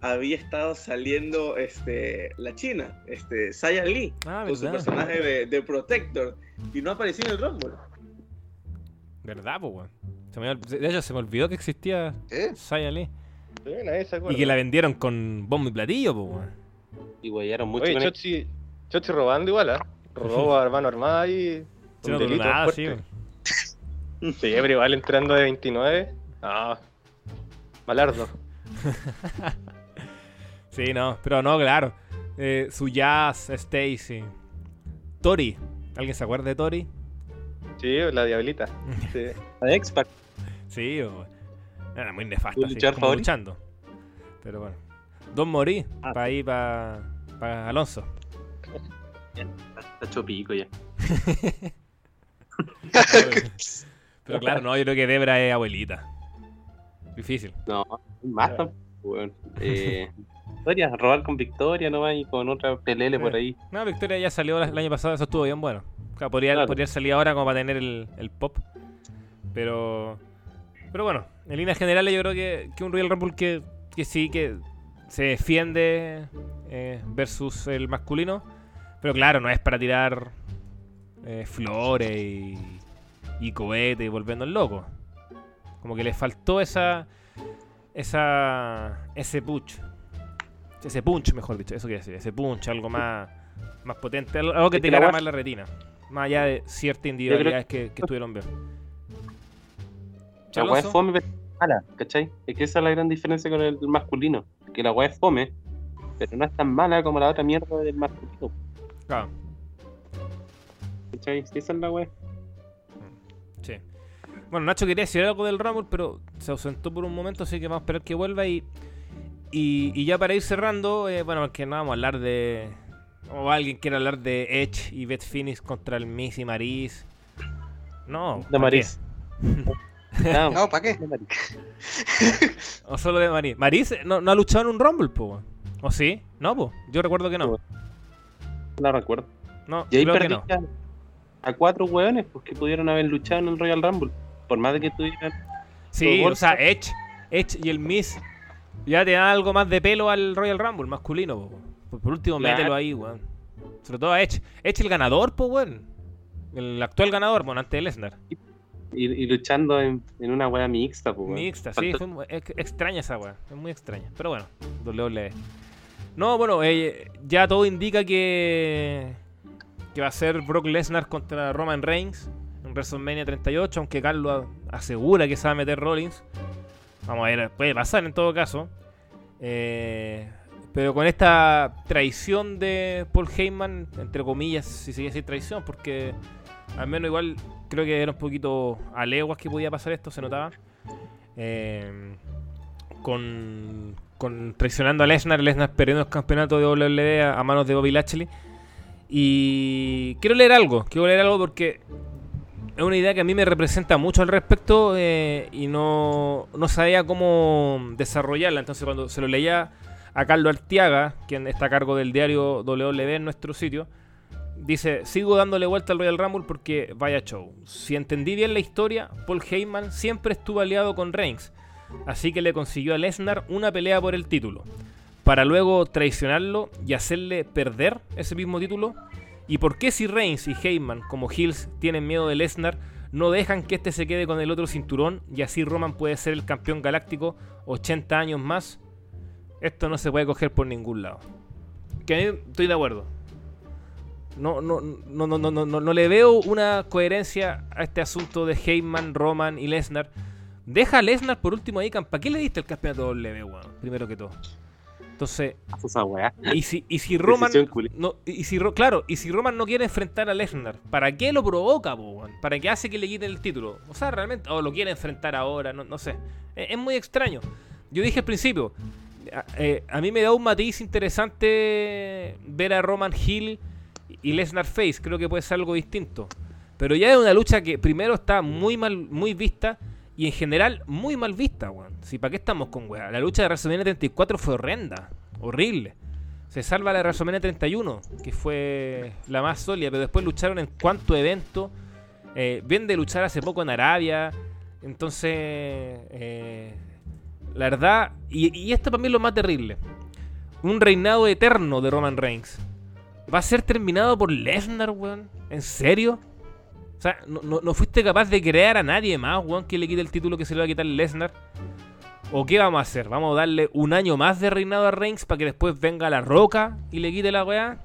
S2: había estado saliendo este, la China, este, Saya Lee,
S1: Ah,
S2: con su personaje de, de Protector, y no apareció en el Rumble.
S1: Verdad, po, weón. Se me olvidó- de hecho, se me olvidó que existía
S5: ¿Eh?
S1: Saya Lee.
S4: Sí, nadie se acuerda.
S1: Y que la vendieron con bombo y platillo, po, weón.
S3: Y huellaron mucho
S4: Oye,
S3: con el-
S4: Chochi, robando igual, ¿ah? Robó a mano armada y.
S1: Sí,
S4: un
S1: no
S4: delito
S1: nada,
S4: fuerte.
S1: sí.
S4: Sí, pero igual entrando de 29. Ah, malardo.
S1: Sí, no, pero no, claro. Eh, su jazz, Stacy. Tori. ¿Alguien se acuerda de Tori?
S4: Sí, la diablita. Sí.
S3: la X-Pac.
S1: Sí, o- era muy nefasta,
S3: ¿Tu luchador
S1: como luchando. Pero bueno. Don Morí,
S3: Ah.
S1: para ahí, para Alonso.
S3: Está hecho pico ya.
S1: Pero claro, no, yo creo que Debra es abuelita. Difícil.
S3: No, más weón. Eh, Victoria, robar con Victoria nomás y con otra pelele por ahí.
S1: No, Victoria ya salió el año pasado, eso estuvo bien bueno. Claro, podría,
S3: Claro.
S1: podría salir ahora como para tener el, el pop. Pero. Pero bueno, en líneas generales yo creo que, que un Royal Rumble que, que sí, que se defiende eh, versus el masculino. Pero claro, no es para tirar eh, flores y, y cohetes y volviendo loco. Como que le faltó esa. esa. ese punch. Ese punch, mejor dicho, eso quiere decir. Ese punch, algo más, más potente, algo que te más la retina. Más allá de ciertas individualidades que, que estuvieron bien.
S3: La weá es fome, pero es mala, ¿cachai? Es que esa es la gran diferencia con el masculino. Que la weá es fome, pero no es tan mala como la otra mierda del masculino,
S1: Claro,
S3: ¿cachai? Sí, esa es la weá.
S1: sí. Bueno, Nacho quería decir algo del Rumble, pero se ausentó por un momento, así que vamos a esperar que vuelva. Y, y, y ya para ir cerrando, eh, bueno, que no vamos a hablar de. O alguien quiere hablar de Edge y Beth Phoenix contra el Miss y Maris. No.
S3: De
S1: ¿pa'
S3: Maris.
S5: No, ¿para qué?
S1: O solo de Maris. Maris no, no ha luchado en un Rumble, po. ¿O sí? No, po. Yo recuerdo que no.
S3: No la recuerdo.
S1: No,
S3: Y ahí
S1: creo que
S3: perdí
S1: no.
S3: a, a cuatro weones pues, que pudieron haber luchado en el Royal Rumble. Por más de que tuvieran.
S1: Sí, o sea, Edge, Edge y el Miss ya te dan algo más de pelo al Royal Rumble masculino, po. Por, por último,
S3: Claro.
S1: mételo ahí, weón. Sobre todo a Edge. Edge el ganador, po, weón. El actual ganador, bueno, antes de Lesnar.
S3: Y, y luchando en, en una weá mixta, pues.
S1: Mixta, sí, fue muy- ex- extraña esa weá. Es muy extraña. Pero bueno, WWE. No, bueno, eh, ya todo indica que, que va a ser Brock Lesnar contra Roman Reigns en WrestleMania 38, aunque Carlos asegura que se va a meter Rollins. Vamos a ver, puede pasar en todo caso. Eh, pero con esta traición de Paul Heyman, entre comillas, si se quiere decir traición, porque al menos igual creo que era un poquito a leguas que podía pasar esto, se notaba. Eh, con, con traicionando a Lesnar, Lesnar perdiendo el campeonato de WWE a, manos de Bobby Lashley. Y quiero leer algo, quiero leer algo porque es una idea que a mí me representa mucho al respecto eh, y no, no sabía cómo desarrollarla. Entonces cuando se lo leía a Carlos Artiaga, quien está a cargo del diario WW en nuestro sitio, dice, sigo dándole vuelta al Royal Rumble porque vaya show. Si entendí bien la historia, Paul Heyman siempre estuvo aliado con Reigns, así que le consiguió a Lesnar una pelea por el título, para luego traicionarlo y hacerle perder ese mismo título. ¿Y por qué si Reigns y Heyman como Hills tienen miedo de Lesnar, no dejan que este se quede con el otro cinturón y así Roman puede ser el campeón galáctico 80 años más? Esto no se puede coger por ningún lado. Que a mí estoy de acuerdo. No, no, no, no, no, no, no, no le veo una coherencia a este asunto de Heyman, Roman y Lesnar. Deja a Lesnar por último ahí. ¿Para qué le diste el campeonato W, weón? Primero que todo. Entonces, y si, y si Roman. No, y si, Ro- claro, y si Roman no quiere enfrentar a Lesnar, ¿para qué lo provoca, weón? ¿Para qué hace que le quiten el título? O sea, realmente, o lo quiere enfrentar ahora, no, no sé. Es, es muy extraño. Yo dije al principio, a, eh, a mí me da un matiz interesante ver a Roman Hill y Lesnar Face. Creo que puede ser algo distinto. Pero ya es una lucha que primero está muy mal, muy vista y en general muy mal vista, weón. Si para qué estamos con weá. La lucha de WrestleMania 34 fue horrenda, horrible. Se salva la de WrestleMania 31, que fue la más sólida, pero después lucharon en cuanto evento. Eh, ven de luchar hace poco en Arabia. Entonces, eh, la verdad, y, y esto para mí es lo más terrible. Un reinado eterno de Roman Reigns. ¿Va a ser terminado por Lesnar, weón? ¿En serio? O sea, no, no- no fuiste capaz de crear a nadie más, weón, que le quite el título que se le va a quitar Lesnar. ¿O qué vamos a hacer? ¿Vamos a darle un año más de reinado a Reigns para que después venga la roca y le quite la weá?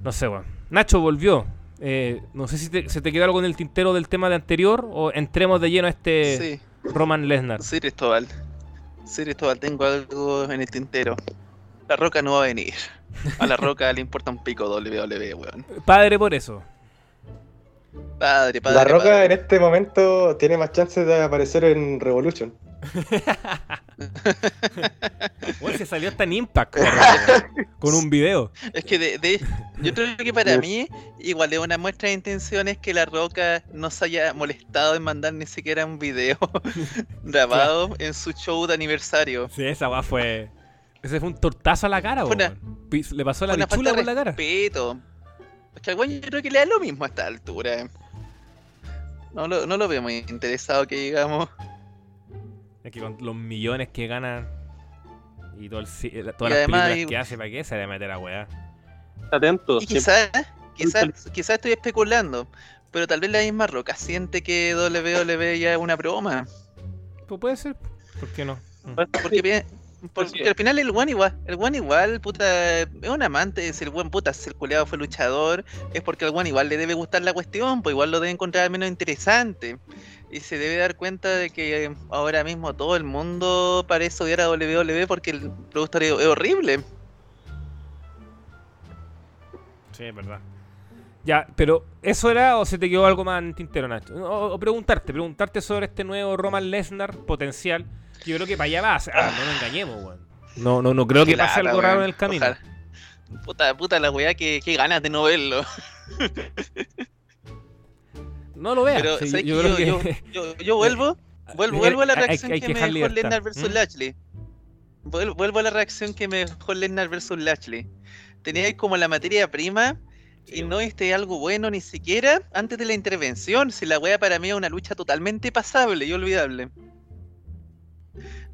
S1: No sé, weón. Nacho volvió. Eh, no sé si te- se te quedó algo en el tintero del tema de anterior o entremos de lleno a este
S6: Sí,
S1: Roman Lesnar.
S6: sí, Cristóbal. Sí, Cristóbal, tengo algo en el tintero. La roca no va a venir. A la roca le importa un pico WWE, weón.
S1: Padre por eso.
S6: Padre, padre.
S8: La Roca
S6: padre.
S8: en este momento tiene más chances de aparecer en Revolution.
S1: Bueno, se salió hasta en Impact con un video.
S6: Es que de, de- yo creo que para mí, igual es una muestra de intenciones que la Roca no se haya molestado en mandar ni siquiera un video grabado en su show de aniversario.
S1: Sí, esa weá fue. Ese fue un tortazo a la cara,
S6: una-
S1: Le pasó la
S6: una
S1: pichula
S6: falta
S1: por la cara.
S6: respeto. Es que al weón yo creo que le da lo mismo a esta altura. No lo, no lo veo muy interesado que digamos.
S1: Es que con los millones que ganan y todo el todas
S6: Y
S1: las
S6: además
S1: películas que hace, ¿para qué se debe meter a weá?
S3: Atento.
S6: Quizás, quizás, quizás estoy especulando. Pero tal vez la misma Roca siente que WWE ya es una broma.
S1: Pues puede ser. ¿Por qué no?
S6: Porque, porque al final el one igual, el one igual, puta, es un amante, si el buen puta, si el culeado fue luchador, es porque al one igual le debe gustar la cuestión, pues igual lo debe encontrar al menos interesante. Y se debe dar cuenta de que eh, ahora mismo todo el mundo parece odiar a WWE porque el producto es es horrible.
S1: Sí, es verdad. Ya, pero ¿eso era o se te quedó algo más en tintero, Nacho? O, o preguntarte, preguntarte sobre este nuevo Roman Lesnar potencial. Que Yo creo que para allá va. o sea, ah, no nos engañemos, weón. No, no, no creo que pase algo raro en el camino.
S6: Ojalá. Puta, puta la weá, que, que ganas de no verlo.
S1: No lo veas.
S6: Pero
S1: sí,
S6: ¿sabes
S1: yo,
S6: yo,
S1: que.
S6: yo, yo- yo vuelvo, vuelvo, vuelvo a la
S1: hay-
S6: reacción
S1: hay
S6: que,
S1: que
S6: me dejó. Lesnar versus
S1: ¿Mm?
S6: Lashley. Vuelvo, vuelvo a la reacción que me dejó Lesnar versus Lashley. Teníais como la materia prima y no viste algo bueno ni siquiera antes de la intervención. Si la wea para mí es una lucha totalmente pasable y olvidable.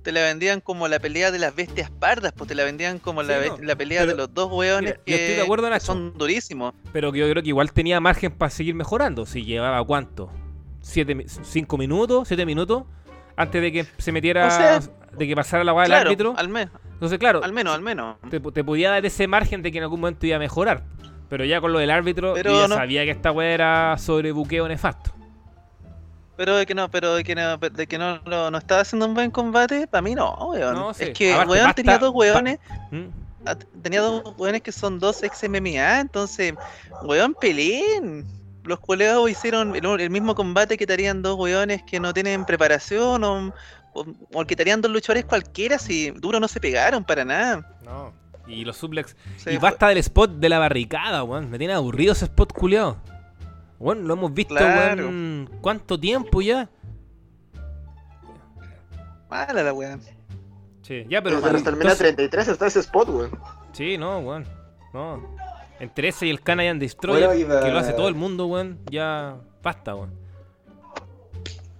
S6: Te la vendían como la pelea de las bestias pardas, pues te la vendían como la,
S1: Sí,
S6: be-
S1: no,
S6: la pelea
S1: pero,
S6: de los dos weones
S1: mira, yo estoy de acuerdo,
S6: que son durísimos.
S1: Pero que yo creo que igual tenía margen para seguir mejorando. Si llevaba cuánto? ¿Siete, ¿Cinco minutos? ¿Siete minutos? Antes de que se metiera.
S6: O sea,
S1: de que pasara la del
S6: Claro,
S1: árbitro.
S6: al, me-
S1: Entonces, claro,
S6: al menos, al menos.
S1: te, te podía dar ese margen de que en algún momento iba a mejorar. Pero ya con lo del árbitro,
S6: Pero
S1: yo ya
S6: no-
S1: sabía que esta weá era sobre buqueo nefasto.
S6: Pero de que no, pero de que no, de que no, no, no estaba haciendo un buen combate, para mí no, weón.
S1: No, sí.
S6: Es que,
S1: Aparte,
S6: weón,
S1: basta-
S6: tenía dos weones,
S1: ¿Mm?
S6: tenía dos weones que son dos ex MMA, entonces, weón, peleen. Los colegas hicieron el, el mismo combate que te harían dos weones que no tienen preparación, o, o, o que te harían dos luchadores cualquiera, si duro no se pegaron para nada.
S1: No. Y los suplex. Y basta del spot de la barricada, weón. Me tiene aburrido ese spot culiado. Weón, lo hemos visto,
S6: Claro.
S1: weón. ¿Cuánto tiempo ya?
S6: Mala la weón.
S1: Sí, ya, pero.
S5: Desde WrestleMania
S1: entonces-
S5: 33 está ese spot, weón.
S1: Sí, no, weón. No. Entre ese y el Canadian Destroyer,
S8: Bueno, iba-
S1: que lo hace todo el mundo, weón, ya basta, weón.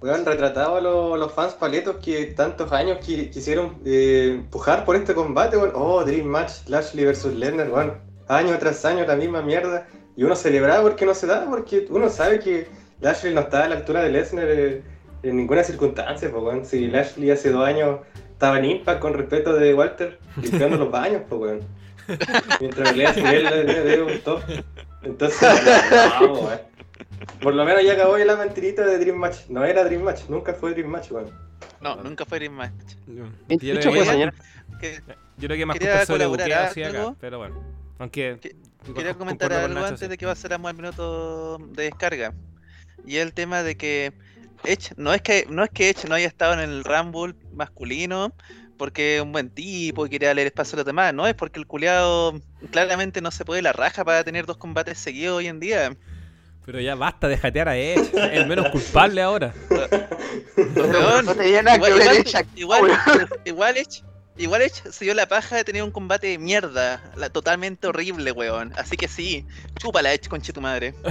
S8: Weón, retratado a los, los fans paletos que tantos años qui- quisieron eh, empujar por este combate, weón. Oh, Dream Match, Lashley versus Lesnar, weón. Año tras año la misma mierda. Y uno celebraba porque no se da, porque uno sabe que Lashley no está a la altura de Lesnar eh, en ninguna circunstancia, pues, weón. Si Lashley hace dos años estaba en Impact con respeto de Walter, limpiando los baños, pues, weón. Mientras pelea sin él, le- le- le gustó. Entonces, no, weón. Por lo menos ya acabó ya la mentirita de Dream Match. No era Dream Match, nunca fue Dream Match, weón.
S6: No, nunca fue Dream Match.
S1: Yo,
S3: De
S1: yo creo que-.
S6: Que-
S1: yo creo que más culpa sobre así acá, pero bueno. Aunque. Concuerdo
S6: Quería comentar
S1: con
S6: algo
S1: Nacho,
S6: antes
S1: sí.
S6: de que pasáramos al minuto de descarga. Y el tema de que Edge, no es que no es que Edge no haya estado en el Rumble masculino porque es un buen tipo y quería darle espacio a los demás, no es porque el culiado claramente no se puede la raja para tener dos combates seguidos hoy en día.
S1: Pero ya basta de jatear a Edge. el menos culpable ahora.
S5: No
S6: igual, igual, igual Edge, igual Edge se dio la paja de tener un combate de mierda, la- totalmente horrible, weón. Así que sí, chúpala Edge, conche tu madre.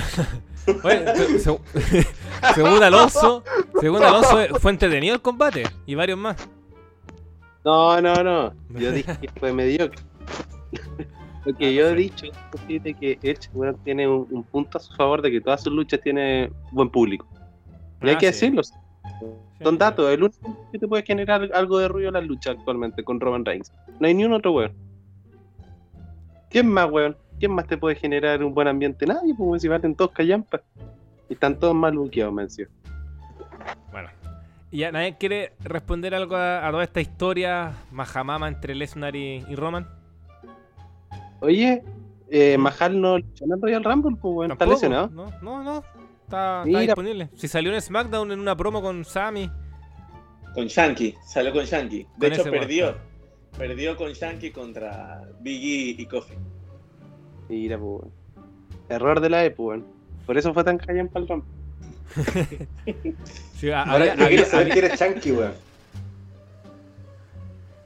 S1: Bueno, se- se- según Alonso, según Alonso eh, fue entretenido el combate y varios más.
S3: No, no, no. Yo dije que fue mediocre. Lo que
S1: Ah,
S3: yo
S1: no
S3: he dicho es que Edge weón, tiene un, un punto a su favor de que todas sus luchas tiene buen público. Y hay
S1: Ah,
S3: que
S1: sí.
S3: decirlo. Son datos. El único que te puede generar algo de ruido en las luchas actualmente con Roman Reigns. No hay ni un otro weón. ¿Quién más, weón? ¿Quién más te puede generar un buen ambiente? Nadie, pues si valen todos callampas. Y están todos mal buqueados, mencio.
S1: Bueno. ¿Y ya nadie quiere responder algo a, a toda esta historia majamama entre Lesnar y, y Roman?
S3: Oye, eh, Mahal no luchó en el Royal Rumble, pues weón, está lesionado.
S1: No, no, no. Está, está disponible. Si salió en SmackDown en una promo con Sammy.
S2: Con Shanky, salió con Shanky.
S1: Con
S2: De hecho, perdió. Perdió con Shanky contra Biggie y Kofi.
S3: Mira, pues weón. Error de la E, pues weón. Por eso fue tan callampa el Rumble.
S1: Sí, a-
S8: Ahora
S1: había- había-
S8: saber quién es Chunky, weón.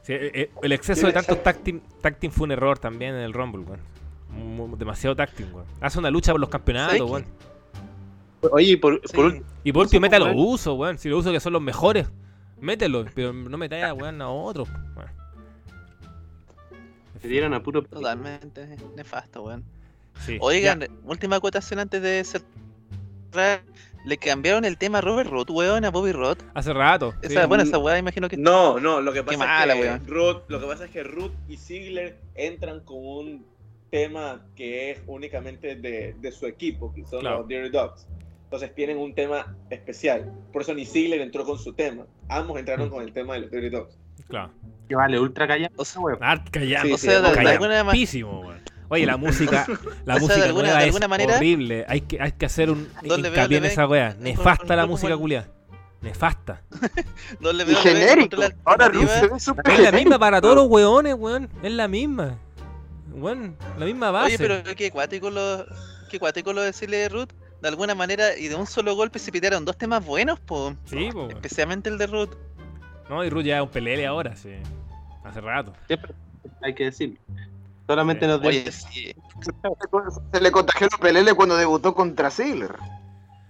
S1: sí, eh, eh, el exceso de team, tag team fue un error también en el Rumble, weón. Demasiado team, weón. Hace una lucha por los campeonatos,
S6: ¿Sabes
S1: weón.
S3: Oye, y por,
S6: Sí.
S3: por último,
S1: Y por último,
S3: Eso,
S1: mete a los
S3: weón.
S1: usos, weón. Si los usos que son los mejores, mételo. Pero no metáis a weón a otros.
S3: Se dieron a puro.
S6: Totalmente nefasto, weón.
S1: Sí.
S6: Oigan, última acotación antes de cerrar. Le cambiaron el tema a Robert Root, weón, a Bobby Root.
S1: Hace rato.
S6: Esa,
S1: sí.
S6: bueno, esa weá imagino que.
S2: No, no, lo que pasa
S6: mala,
S2: es que
S6: weón.
S2: Ruth, lo que pasa es que Ruth y Ziggler entran con un tema que es únicamente de, de su equipo, que son
S1: Claro.
S2: los Dirty Dogs. Entonces tienen un tema especial. Por eso ni Ziggler entró con su tema. Ambos entraron
S1: Mm.
S2: con el tema de los Dirty Dogs.
S1: Claro.
S3: Que vale, ultra callampa,
S6: O sea,
S3: weón.
S1: Ah, calla-
S2: Sí,
S6: o sea, de, de
S1: calla-
S6: alguna ma-
S1: Callamísimo, weón. Oye, la música, la
S6: O sea, de
S1: música
S6: alguna-
S1: nueva
S6: de
S1: es
S6: manera-
S1: horrible. Hay que, hay que hacer un
S6: ¿Dónde veo
S1: hincapié en esa weá. Nefasta
S6: con-
S1: la música culiada. Nefasta.
S6: veo
S5: genérico. Ahora Ruth se ve súper
S1: Es la misma para todos los weones, weón. Es la misma. Weón, la misma base.
S6: Oye, pero qué cuático lo, qué cuático lo decirle de Root. De alguna manera, y de un solo golpe se pitearon dos temas buenos, po.
S1: Sí, po.
S6: Especialmente el de Root.
S1: No, y Ruth ya es un pelele ahora, sí. Hace rato.
S3: Siempre hay que decirlo. Solamente
S1: Sí.
S3: nos
S6: Oye,
S3: den-
S6: sí.
S5: Se le contagió el pelele cuando debutó contra Ziggler.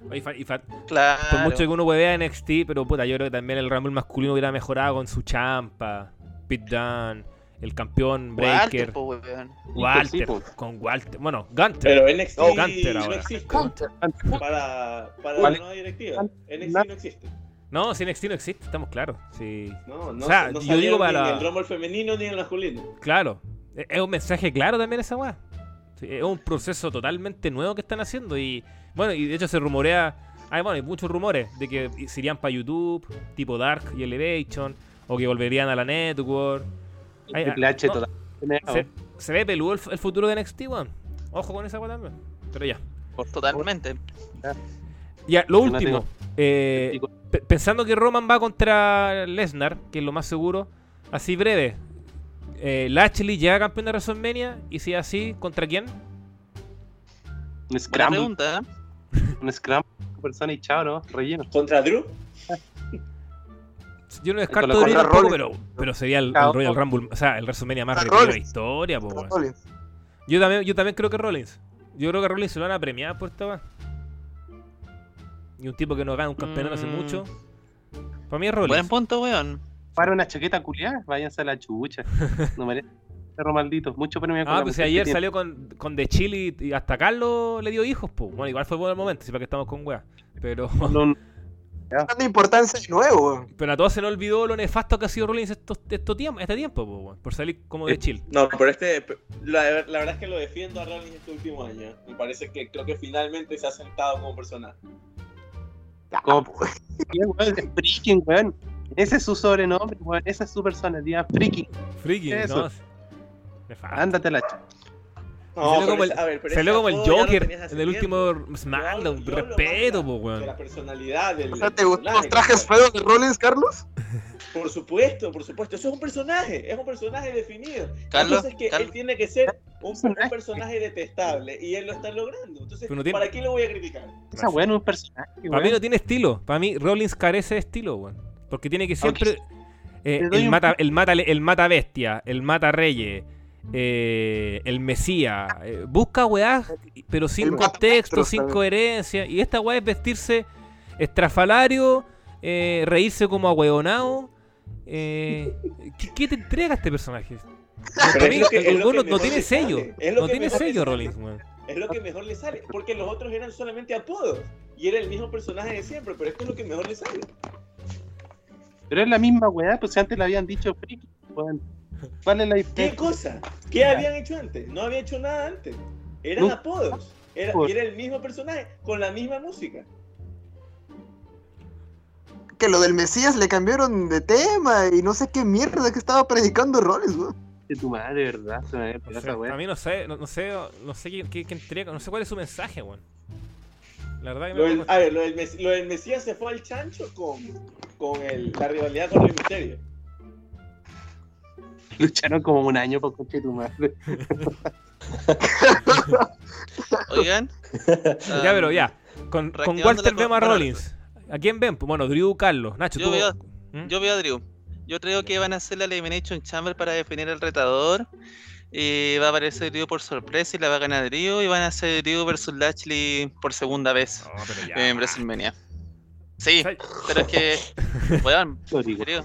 S1: Oye, y fa- y fa-
S6: Claro.
S1: por mucho que uno vea NXT, pero puta, yo creo que también el Rumble masculino hubiera mejorado con su champa, Pete Dunne, el campeón
S6: Walter,
S1: Breaker,
S6: po, weón.
S1: Walter,
S3: Sí,
S1: con Walter, bueno, Gunter.
S2: Pero NXT
S1: No, Gunter
S2: no
S1: ahora.
S2: existe.
S5: Counter.
S2: Para, para
S3: Vale.
S2: la nueva directiva. NXT no existe.
S1: No, si NXT no existe, estamos claros. Sí,
S2: No, no,
S1: O sea,
S2: no
S1: yo
S2: salieron
S1: digo para
S2: ni en el Rumble femenino ni en el masculino.
S1: claro. Es es un mensaje claro también esa weá. Sí, es un proceso totalmente nuevo que están haciendo y bueno, y de hecho se rumorea, hay bueno, hay muchos rumores de que se irían para YouTube, tipo Dark y Elevation, o que volverían a la Network. Ay,
S3: Triple H
S1: no,
S3: totalmente.
S1: Se, se ve peludo el, el futuro de NXT, weón. Ojo con esa weá también. Pero ya.
S6: Totalmente.
S1: Ya, lo último. eh, pe- pensando que Roman va contra Lesnar, que es lo más seguro, así breve. Eh, Lashley llega campeón de WrestleMania y si es así, ¿contra quién?
S3: Un
S6: Buena
S3: scramble,
S6: pregunta, ¿eh?
S3: un scramble, persona y chao, ¿no? Relleno.
S2: Contra Drew.
S1: Yo no descarto
S3: Con
S5: contra
S1: tampoco, pero, pero sería el, el. Royal Rumble, o sea, el WrestleMania más repetido de la historia, po, weón.
S5: Rollins.
S1: Yo también, yo también creo que Rollins. Yo creo que a Rollins se lo van a premiar por esta. Y un tipo que no gana un campeonato hace
S6: Mm.
S1: mucho. Para mí es
S6: Buen
S1: Rollins.
S6: punto, weón.
S3: Para una chaqueta culiada, váyanse a la chucha. No merece. Perro maldito, mucho premio con
S1: Ah,
S3: la
S1: pues si
S3: que
S1: ayer salió con, con The Chili y hasta Carlos le dio hijos, pues. Bueno, igual fue buen momento, sí, para que estamos con weá. Pero,
S3: No, no,
S5: Dando importancia de nuevo,
S1: pero a todos se nos olvidó lo nefasto que ha sido Rollins estos, estos tiempos, este tiempo, po, weón, por salir como de
S2: Eh,
S1: chill.
S2: No, pero este, la, la verdad es que lo defiendo a Rollins este último año. Me parece que creo que finalmente se ha sentado como
S3: weón, es freaking, weón. Ese es su sobrenombre, weón. Esa es su personalidad, freaking.
S1: Friki,
S3: Eso.
S1: ¿no?
S3: Ándate la chucha.
S2: No,
S1: Salió como el-
S2: ese- a ver, pero
S1: Salió
S2: ese
S1: como el
S2: apodo ya lo
S1: Joker en el último SmackDown. Respeto, po, weón.
S2: De la personalidad del.
S5: O sea, ¿te gustan los trajes feos de Rollins, Carlos?
S2: Por supuesto, por supuesto. Eso es un personaje, es un personaje definido.
S6: Carlos,
S2: Entonces que
S6: Carlos.
S2: él tiene que ser un, un
S3: Personaje.
S2: detestable y él lo está logrando. Entonces,
S1: Pero no tiene-
S2: ¿para qué lo voy a criticar?
S3: Esa weón es un personaje,
S1: Para mí no tiene estilo. Para mí Rollins carece de estilo, weón. Porque tiene que siempre. eh, el,
S3: un
S1: mata, el, mata, el mata bestia, el mata reyes, eh, el mesía. eh, busca weá, pero sin
S5: El
S1: contexto, sin
S5: también.
S1: coherencia. Y esta weá es vestirse estrafalario, eh, reírse como ahueonado. Eh, ¿qué, qué te entrega este personaje? No, tiene sello. No
S2: que
S1: tiene sello
S2: sale.
S1: Rollins, weón.
S2: Es lo que mejor le sale. Porque los otros eran solamente apodos. Y era el mismo personaje de siempre, pero esto es lo que mejor le sale.
S3: Pero es la misma weá, pues antes le habían dicho weón. ¿Cuál es la
S2: ¿Qué cosa? ¿Qué habían hecho antes? No había hecho nada antes. Eran
S3: No.
S2: apodos. Era, y era el mismo personaje con la misma música.
S5: Que lo del Mesías le cambiaron de tema y no sé qué mierda que estaba predicando Rollins, weón.
S3: De tu madre, de verdad. Se me esa weá.
S1: a mí no sé, no, no sé, no sé qué, qué- qué entrega, no sé cuál es su mensaje, weón. La verdad que me
S2: Lo del,
S1: preocupa.
S2: a ver, lo del, Mes- lo del Mesías se fue al chancho con, con el- la rivalidad con el Misterio.
S3: Lucharon como un año por coche tu madre.
S6: Oigan.
S1: Ya, pero ya. Con, con
S6: reactivando
S1: Walter vemos a Rollins. ¿A quién ven? Pues bueno, Drew, Carlos. Nacho,
S6: Yo
S1: tú.
S6: veo-
S1: ¿Mm?
S6: Yo veo a Drew. Yo creo que van a hacer la Elimination Chamber para definir al retador. Y va a aparecer Drew por sorpresa y la va a ganar Drew. Y van a hacer Drew versus Lashley por segunda vez
S1: No, pero ya.
S6: en WrestleMania. Sí, pero es que. Weón. Drew.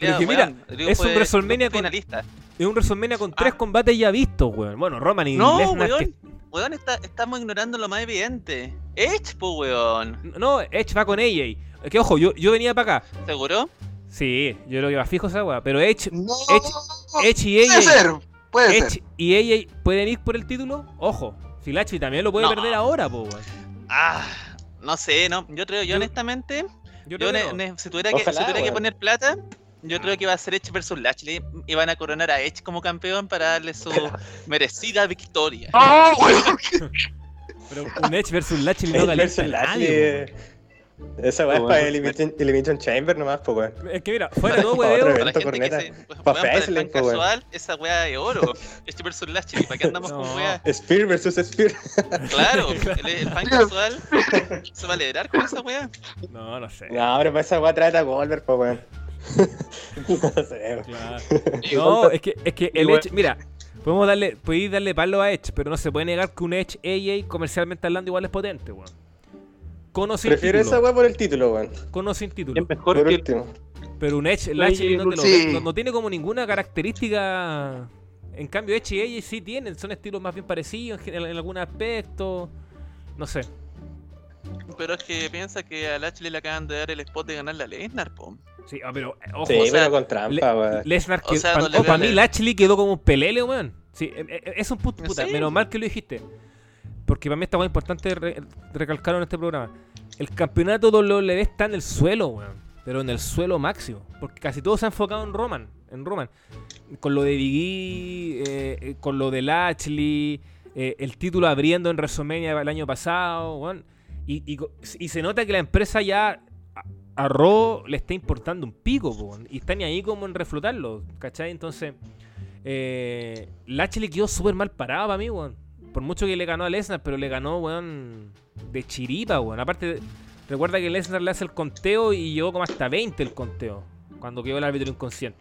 S1: Pero que mira, es un WrestleMania con-
S6: finalista.
S1: Es un WrestleMania con tres
S6: Ah.
S1: combates ya vistos, weón. Bueno, Roman y
S6: No,
S1: Lesnar. que-
S6: weón. Weón, está- estamos ignorando lo más evidente. Edge, po, weón.
S1: No, Edge va con AJ. Es Que ojo, yo, yo venía para acá.
S6: ¿Seguro?
S1: Sí, yo lo iba fijo esa weá. Pero Edge,
S5: No,
S1: Edge, Edge y
S5: puede
S1: AJ.
S5: ser, puede ser.
S1: Edge y AJ pueden ir por el título. Ojo, Filachi también lo puede
S6: No.
S1: perder ahora, po, weón.
S6: Ah, no sé, no. Yo creo, yo,
S1: Yo-
S6: honestamente,
S1: Yo
S6: yo
S1: creo que
S6: ne-
S1: no.
S6: ne- si tuviera, que, si tuviera que poner plata, yo creo que iba a ser Edge versus Lashley y van a coronar a Edge como campeón para darle su merecida victoria.
S5: ¡Oh, weón!
S1: Pero un Edge versus Lashley no
S8: Edge
S1: calienta a nadie,
S8: Lashley. Esa weá es para Elimination, Elimination Chamber nomás, pues weón.
S1: Es que mira, fuera de todo weón.
S6: Para la gente
S8: corneta.
S6: que se. pues, para el casual, esa weá de oro. Edge versus Lashley, ¿para qué andamos con weá?
S8: Spear versus Spear.
S6: Claro, el, el fan casual se va a alegrar con esa weá.
S1: No, no sé.
S8: No, pero para esa weá trata a Goldberg, pues weón. no sé, weón.
S1: Claro. No, es que, es que el Edge, mira, podemos darle, podéis darle palo a Edge, pero no se puede negar que un Edge AJ comercialmente hablando igual es potente, weón. Con o sin
S8: Prefiero
S1: título.
S8: esa weá por el título, weón.
S1: Con o sin título.
S3: Es mejor
S8: Por
S3: que
S8: último.
S1: Pero un Edge,
S3: Oye,
S1: Lashley no, te lo
S5: sí.
S1: ve- no- no tiene como ninguna característica. En cambio, Edge y AJ sí tienen, son estilos más bien parecidos en, en algún aspecto. No sé.
S6: Pero es que piensa que a Lashley le acaban de dar el spot de ganar la Lesnar, po.
S1: Sí, ah, pero eh, ojo,
S8: Sí,
S6: o sea,
S8: pero con trampa, weón.
S1: Lesnar
S6: o
S1: para mí Lashley quedó como un pelele, weón. Sí, eh, eh, es un puto puta,
S6: Sí.
S1: menos mal que lo dijiste. Porque para mí está muy importante re- recalcarlo en este programa. El campeonato WWE está en el suelo, weón. Pero en el suelo máximo. Porque casi todo se ha enfocado en Roman. En Roman. Con lo de Biggie, eh, con lo de Lashley, eh, el título abriendo en WrestleMania el año pasado, weón. Y, y co- y se nota que la empresa ya a, Raw le está importando un pico, po, y está ni ahí como en reflotarlo, ¿cachai? Entonces, eh, Lashley quedó súper mal parado para mí, weón. Por mucho que le ganó a Lesnar, pero le ganó, weón, de chiripa, weón. Aparte, recuerda que Lesnar le hace el conteo y llegó como hasta 20 el conteo. cuando quedó el árbitro inconsciente.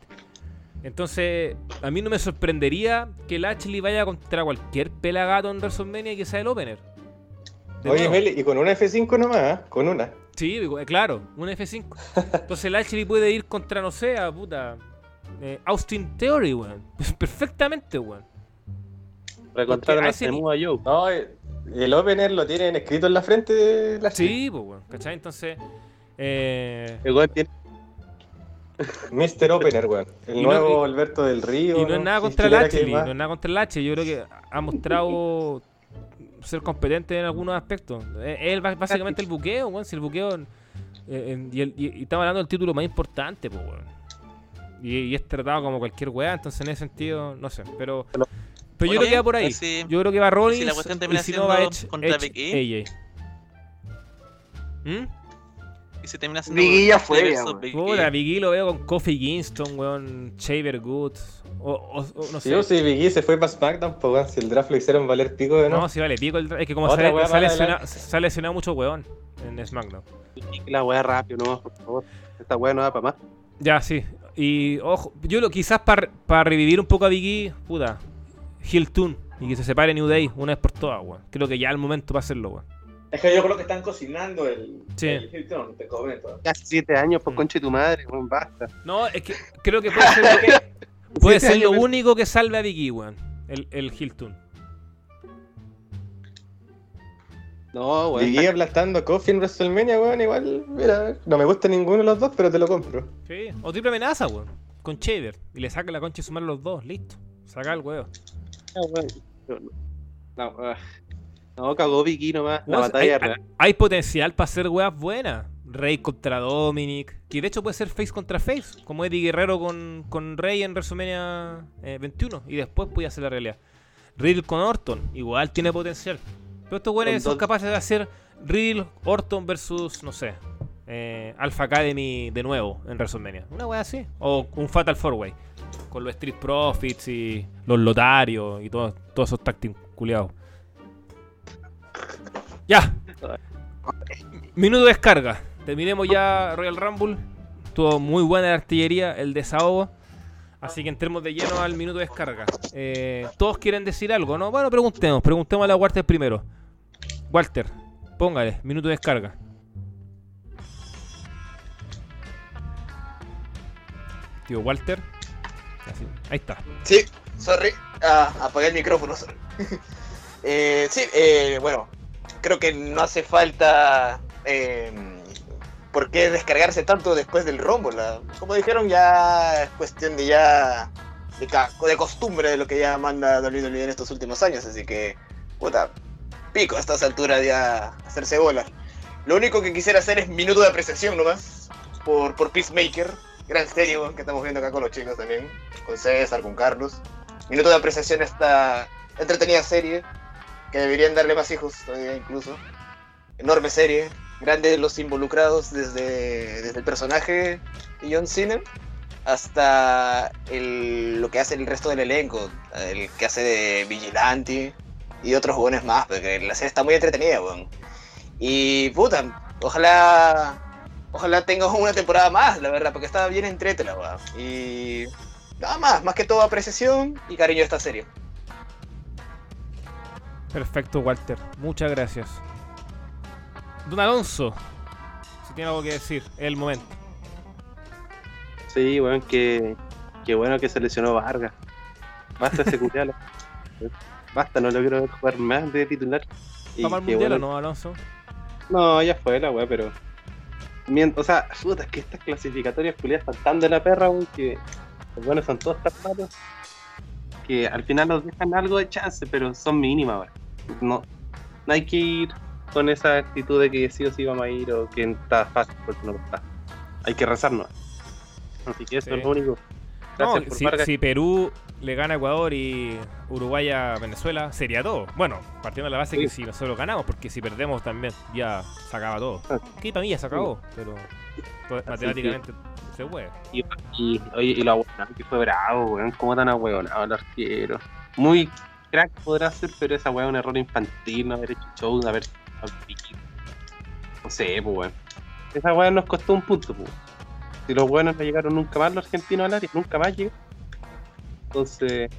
S1: Entonces, a mí no me sorprendería que Lashley vaya contra cualquier pelagato en WrestleMania y que sea el opener. De
S8: Oye. Meli, y con una F5 nomás, ¿ah? con una.
S1: Sí, eh, claro, un F5. Entonces Lashley puede ir contra, no sé, a puta. eh, Austin Theory, weón. Perfectamente, weón.
S3: Recontraron
S1: a
S3: Joe.
S8: No, eh, el opener lo tienen escrito en la frente de la
S1: Sí, pues, weón. ¿Cachai? Entonces. Eh,
S3: El weón tiene
S8: Mr. Opener, weón. El
S1: no-
S8: nuevo Alberto del Río.
S1: y no es nada contra Lashley,
S8: más-
S1: no es nada contra Lashley. Yo creo que ha mostrado ser competente en algunos aspectos. Es él ba- básicamente el buqueo, weón. Si el buqueo. eh, en- y, el- y- y estamos hablando del título más importante, pues, weón. Y, y es tratado como cualquier weá, entonces en ese sentido, no sé. Pero. Pero yo
S6: Oye,
S1: creo que va por ahí. Yo creo que va Rollins
S6: si la cuestión
S1: y
S6: termina
S1: si no va Edge,
S6: contra
S1: Edge, AJ. ¿Mm?
S6: Y se termina siendo
S5: Big E ya fue.
S6: Big
S1: Puta,
S6: E.
S1: Big E lo veo con Kofi Kingston, weón, Shaver Goods, o, o- o no
S8: Sí,
S1: sé.
S8: o si Big E se fue para SmackDown, pues weón, si el draft lo hicieron valer pico de
S1: No,
S8: no.
S1: sí, vale, pico el dra- Es que como
S8: Otra para
S1: lesionado,
S8: adelante.
S1: se ha lesionado mucho weón en SmackDown.
S3: la weá rápido, no, por favor. Esta weá no da para más.
S1: Ya, sí. Y ojo, yo lo quizás para revivir un poco a Big E, puta, Heel Tune y que se separe New Day una vez por todas, weón. Creo que ya es el momento para hacerlo, weón.
S2: Es que yo creo que están cocinando el,
S1: Sí.
S2: el Hilton, te comento.
S3: Casi siete años, por
S1: Mm.
S3: concha de tu madre, weón, basta.
S1: No, es que creo que puede ser, lo- puede ser único que salve a Big E, weón. El, el Heel Tune.
S3: No, weón.
S8: E aplastando a Kofi en WrestleMania, weón, igual, mira, no me gusta ninguno de los dos, pero te lo compro.
S1: Sí, o triple amenaza, weón. Con Shaver. Y le saca la concha y sumar los dos, listo. Saca el weón.
S3: No, weón. No, no. No, cagó Vicky nomás. La batalla
S1: hay,
S3: real.
S1: hay potencial para hacer weas buenas. Rey contra Dominic. Que de hecho puede ser face contra face. Como Eddie Guerrero con, con Rey en WrestleMania eh, 21. Y después puede hacer la realidad. Riddle con Orton. Igual tiene potencial. Pero estos weones son capaces de hacer Riddle, Orton versus, no sé, eh, Alpha Academy de nuevo en WrestleMania. Una wea así. O un Fatal Four Way. Con los Street Profits y los Lotarios y todo- todos esos tactics culiados. Ya. Minuto de descarga. Terminemos ya Royal Rumble. Estuvo muy buena la artillería, el desahogo. Así que entremos de lleno al minuto de descarga. Eh, Todos quieren decir algo, ¿no? Bueno, preguntemos. Preguntemos a la Walter primero. Walter, póngale, minuto de descarga. Tío Walter. Así, Ahí está.
S5: Sí, sorry. Ah, apagué el micrófono, sorry. Eh, sí, eh, bueno, creo que no hace falta eh, por qué descargarse tanto después del rombo. la- como dijeron, ya es cuestión de ya de, de costumbre de lo que ya manda WWE en estos últimos años. Así que, puta, pico a estas alturas ya hacerse bola. Lo único que quisiera hacer es minuto de apreciación nomás por, por Peacemaker. Gran serie que estamos viendo acá con los chicos también. Con César, con Carlos. Minuto de apreciación a esta entretenida serie. Que deberían darle más hijos todavía incluso. Enorme serie. Grandes los involucrados desde, desde el personaje de John Cena hasta el- lo que hace el resto del elenco. El que hace de Vigilante y otros buenos más. Porque la serie está muy entretenida, weón. Y puta, ojalá Ojalá tenga una temporada más, la verdad, porque estaba bien entrete la weá. Y nada más, más que todo apreciación y cariño a esta serie.
S1: Perfecto, Walter. Muchas gracias. Don Alonso, si tiene algo que decir, es el momento.
S3: Sí, weón, que, que bueno que se lesionó Vargas. Basta ese culialo. Basta, no lo quiero jugar más de titular.
S1: ¿Vamos al mundial o
S3: bueno-
S1: no, Alonso?
S3: No, ya fue la weá, pero. O sea, puta, es que estas clasificatorias culiadas están tan de la perra, weón, que los buenos son todos tan malos. Que al final nos dejan algo de chance, pero son mínimas, weón. No, no hay que ir con esa actitud de que sí o sí vamos a ir o que está fácil porque no está. Hay que rezarnos. Así que eso
S1: Sí.
S3: es lo único.
S1: No, si, Perú le gana a Ecuador y Uruguay a Venezuela, sería todo. Bueno, partiendo de la base que si nosotros ganamos, porque si perdemos también ya se acaba todo.
S3: Ah.
S1: Que para mí ya se acabó, pero matemáticamente se puede.
S3: Y, y, oye, y lo ahueonado que fue bravo, weón. ¿Cómo tan ahueonado el arquero? Muy crack podrá ser, pero esa weón es un error infantil, no haber hecho show, no haber. No sé, pues weón. Esa weón nos costó un punto, pues. Si los buenos no llegaron nunca más los argentinos al área, nunca más llegaron. Entonces,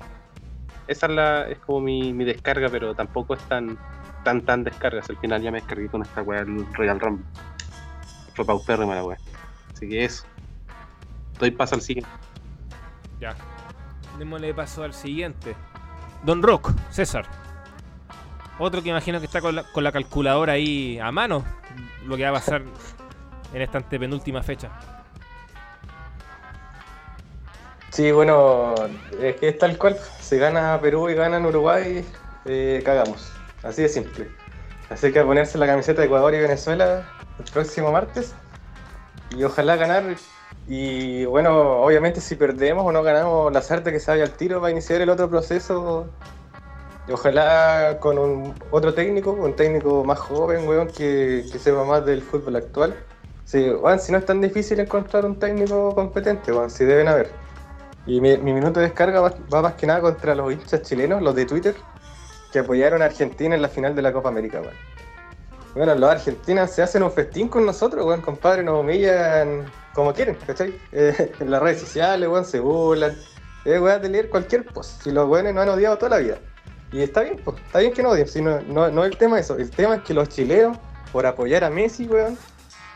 S3: esa es, la, es como mi, mi descarga, pero tampoco es tan, tan, tan descarga. Si al final ya me descargué con esta weá el Royal Rumble. Fue paupérrima la weá. Así que eso. Doy paso al siguiente.
S1: Ya. Démosle paso al siguiente. Don Rock, César. Otro que imagino que está con la, con la calculadora ahí a mano. Lo que va a pasar en esta antepenúltima fecha.
S4: Sí, bueno, es que es tal cual. Si gana Perú y gana en Uruguay, eh, cagamos. Así de simple. Así que a ponerse la camiseta de Ecuador y Venezuela el próximo martes. Y ojalá ganar. Y bueno, obviamente si perdemos o no ganamos, la suerte que se vaya al tiro va a iniciar el otro proceso. Y ojalá con un otro técnico, un técnico más joven, weón, que, que sepa más del fútbol actual. Sí, weón, si no es tan difícil encontrar un técnico competente, weón, si deben haber. Y mi, mi minuto de descarga va, va más que nada contra los hinchas chilenos, los de Twitter, que apoyaron a Argentina en la final de la Copa América, weón. Bueno, los argentinos se hacen un festín con nosotros, weón, compadre, nos humillan como quieren, ¿cachai? Eh, en las redes sociales, weón, se burlan. Es weón de leer cualquier post. Si los weones no han odiado toda la vida. Y está bien, pues, está bien que no odien, si no, no, no es el tema de eso. El tema es que los chilenos, por apoyar a Messi, weón,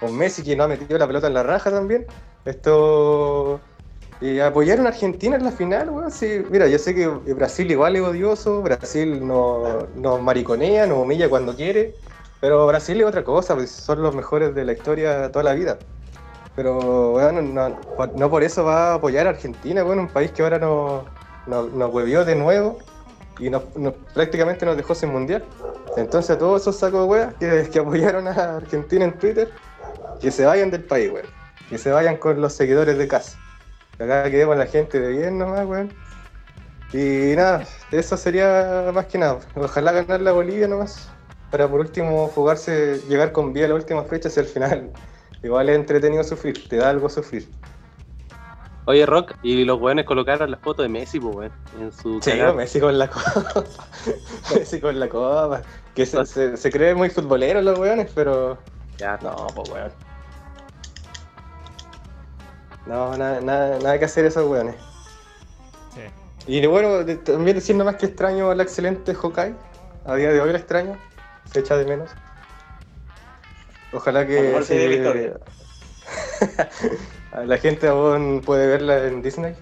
S4: o Messi que no ha metido la pelota en la raja también, esto y apoyaron a Argentina en la final, weón. Sí, mira, yo sé que Brasil igual es odioso, Brasil nos no mariconea, nos humilla cuando quiere, pero Brasil es otra cosa, pues son los mejores de la historia toda la vida. Pero, no, no por eso va a apoyar a Argentina, weón, un país que ahora nos, nos, nos huevió de nuevo y nos, prácticamente nos dejó sin mundial. Entonces a todos esos sacos de weas que, que apoyaron a Argentina en Twitter, que se vayan del país, weón. Que se vayan con los seguidores de casa. Acá quedemos la gente de bien nomás, weón. Y nada, eso sería más que nada. Ojalá ganar la Bolivia nomás. Para por último jugarse, llegar con vida a la última fecha hacia el final. Igual es entretenido sufrir, te da algo sufrir.
S3: Oye, Rock, y los weones colocaron la foto de Messi, pues, weón, en su
S4: Sí,
S3: canal.
S4: Messi con la copa. Messi con la copa. Que se, se, se cree muy futbolero los weones, pero.
S3: Ya,
S4: No, pues weón. No, nada, nada, nada que hacer esos weones.
S1: Sí.
S4: Y bueno, también decir nomás que extraño al excelente Hawkeye. A día de hoy lo extraño. Se echa de menos. Ojalá que
S2: de la
S4: sí, a la gente aún puede verla en Disney.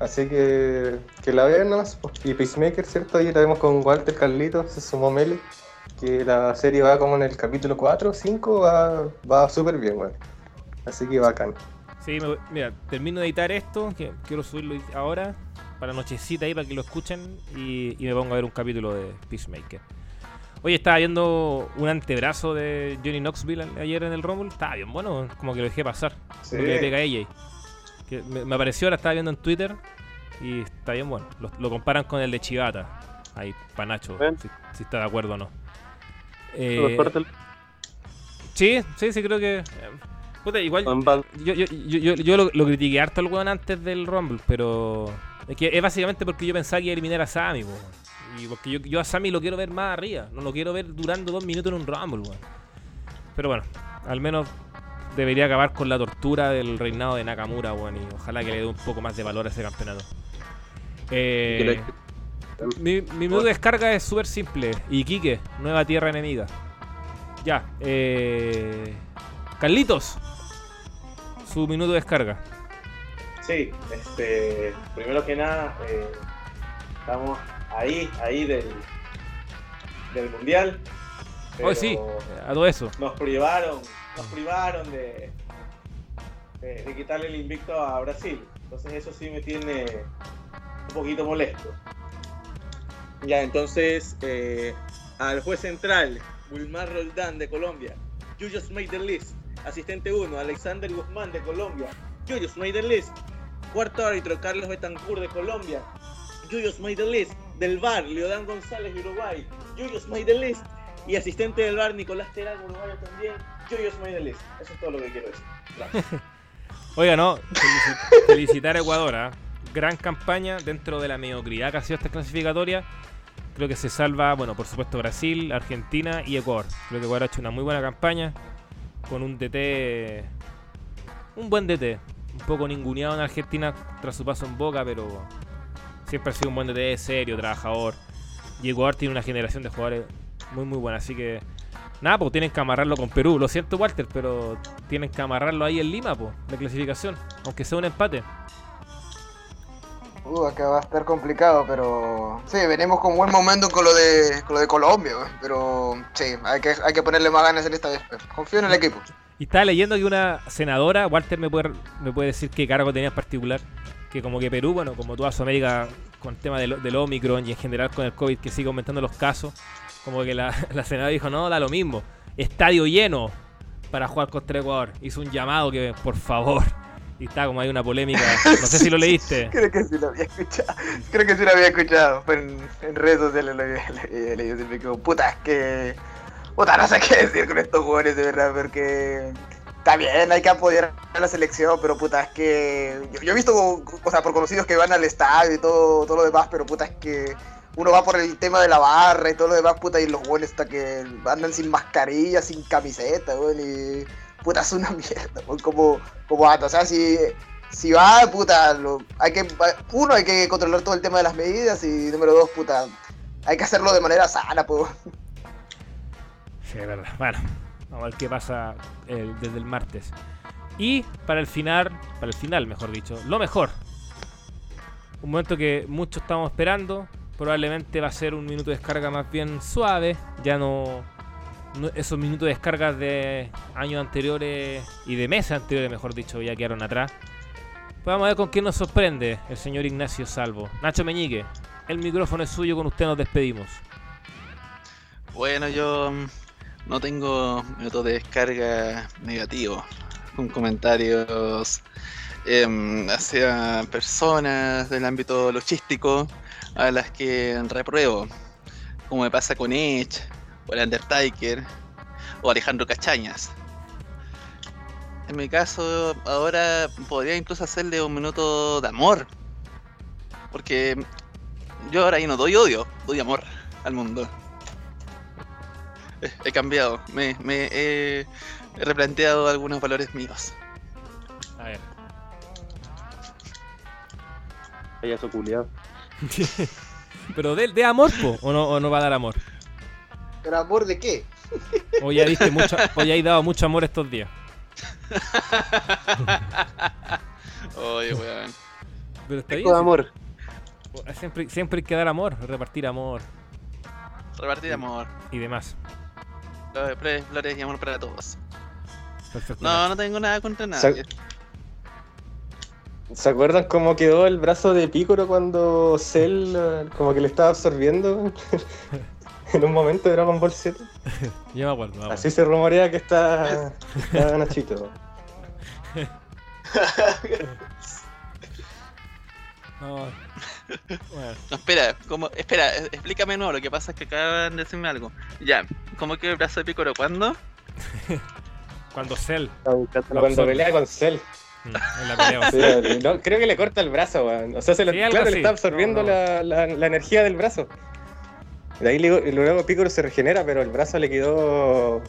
S4: Así que que la vean nomás. Y Peacemaker, ¿cierto? Ahí la vemos con Walter Carlitos, se sumó Mele. Que la serie va como en el capítulo 4 o 5, va, va súper bien, weón. Así que bacán.
S1: Sí, me voy- mira, termino de editar esto, que quiero subirlo ahora, para nochecita ahí, para que lo escuchen, y, y me pongo a ver un capítulo de Peacemaker. Oye, estaba viendo un antebrazo de Johnny Knoxville ayer en el Rumble, estaba bien bueno, como que lo dejé pasar,
S2: Sí.
S1: lo que le pega a AJ. Que me, me apareció, la estaba viendo en Twitter, y está bien bueno. Lo, lo comparan con el de Chivata, ahí, Panacho, si, si está de acuerdo o no. Eh, sí, sí, sí, creo que... eh, puta, igual yo, yo, yo, yo, yo lo, lo critiqué harto al weón antes del Rumble, pero es que es básicamente porque yo pensaba que iba a eliminar a Sammy, weón. Y porque yo, yo a Sammy lo quiero ver más arriba, no lo quiero ver durando dos minutos en un Rumble, weón. Pero bueno, al menos debería acabar con la tortura del reinado de Nakamura, weón, y ojalá que le dé un poco más de valor a ese campeonato. Eh, mi, mi minuto de descarga es súper simple. Iquique, nueva tierra enemiga. Ya, eh. Carlitos, su minuto de descarga.
S2: Sí, este, primero que nada, eh, estamos ahí, ahí del, del mundial.
S1: Hoy sí, a todo eso.
S2: Nos privaron, nos privaron de, de, de quitarle el invicto a Brasil. Entonces eso sí me tiene un poquito molesto. Ya, entonces eh, al juez central, Wilmar Roldán de Colombia. You just made the list. Asistente 1, Alexander Guzmán de Colombia. You just made the list. Cuarto árbitro, Carlos Betancourt de Colombia. You just made the list. Del VAR, Leodán González de Uruguay. You just made the list. Y asistente del VAR, Nicolás Terán, uruguayo también. You just made the list. Eso es todo lo que quiero decir. Gracias.
S1: Oiga, no, felici- felicitar a Ecuador. ¿ah? Gran campaña dentro de la mediocridad que ha sido esta clasificatoria. Creo que se salva, bueno, por supuesto Brasil, Argentina y Ecuador. Creo que Ecuador ha hecho una muy buena campaña con un DT un buen DT. Un poco ninguneado en Argentina tras su paso en Boca, pero siempre ha sido un buen DT, serio, trabajador. Y Ecuador tiene una generación de jugadores muy, muy buena. Así que, nada, pues tienen que amarrarlo con Perú. Lo siento, Walter, pero tienen que amarrarlo ahí en Lima, pues, de clasificación. Aunque sea un empate.
S5: Uh, acá va a estar complicado, pero sí, venimos con buen momento con lo de, con lo de Colombia, pero sí, hay que, hay que ponerle más ganas en esta vez. Confío en el equipo.
S1: Y estaba leyendo que una senadora, Walter me puede, me puede decir qué cargo tenía en particular, que como que Perú, bueno, como toda Sudamérica con el tema del, del Omicron y en general con el COVID que sigue aumentando los casos, como que la, la senadora dijo, no, da lo mismo, estadio lleno para jugar contra Ecuador. Hizo un llamado que, por favor, y está como hay una polémica, no sé si lo leíste.
S5: Creo que sí lo había escuchado. Creo que sí lo había escuchado. Fue en, en redes sociales lo había, leído. Siempre como, puta, es que. Puta, no sé qué decir con estos jugadores, de verdad, porque. Está bien, hay que apoyar a la selección, pero puta, es que. Yo, he visto, o sea, por conocidos que van al estadio y todo, todo lo demás, pero puta, es que. Uno va por el tema de la barra y todo lo demás, puta, y los buenos hasta que andan sin mascarilla, sin camiseta, weón, y. Puta, es una mierda, weón, como, como anda. O sea, si, si va, puta, lo- hay que, uno, hay que controlar todo el tema de las medidas y número dos, puta, hay que hacerlo de manera sana, pues.
S1: Sí, es verdad. Bueno, vamos a ver qué pasa eh, desde el martes. Y para el final, para el final, mejor dicho, lo mejor. Un momento que muchos estamos esperando. Probablemente va a ser un minuto de descarga más bien suave. Ya no, esos minutos de descarga de años anteriores y de meses anteriores, mejor dicho, ya quedaron atrás. Pues vamos a ver con quién nos sorprende el señor Ignacio Salvo. Nacho Meñique, el micrófono es suyo, con usted nos despedimos.
S6: Bueno, yo no tengo método de descarga negativo, con comentarios em, hacia personas del ámbito logístico a las que repruebo, como me pasa con Edge, o el Undertaker, o Alejandro Cachañas. En mi caso, ahora podría incluso hacerle un minuto de amor, porque yo ahora ya no doy odio, doy amor al mundo. He- He cambiado, me, me he, he replanteado algunos valores míos.
S1: A ver.
S3: Payaso culiado.
S1: Pero de, de amor, po, o no, o no va a dar amor.
S5: ¿Pero amor de qué?
S1: O ya diste mucho, o ya has dado mucho amor estos días.
S6: Oye, weón.
S1: Pero está bien.
S3: Amor.
S1: siempre hay que dar amor, repartir amor
S6: Repartir amor.
S1: y demás.
S6: Flores, flores y amor para todos.
S1: Perfecto.
S6: No, no tengo nada contra nadie.
S8: ¿Se acuerdan cómo quedó el brazo de Picoro cuando Cell eh, como que le estaba absorbiendo en un momento de Dragon Ball Z?
S1: Ya me acuerdo. me acuerdo.
S8: Así se rumorea que está, está Nachito.
S1: No. Bueno,
S6: No, espera, como, espera, explícame nuevo, lo que pasa es que acaban de decirme algo. Ya, ¿cómo quedó el brazo de Picoro? ¿Cuándo?
S1: cuando Cell
S8: Cuando pelea con Cell.
S1: mm, en la pelea.
S8: Sí, no, creo que le corta el brazo, weón. O sea, se lo-
S1: Sí,
S8: claro, le está absorbiendo
S1: No, no.
S8: La, la- la energía del brazo. De ahí luego, luego Picoro se regenera, pero el brazo le quedó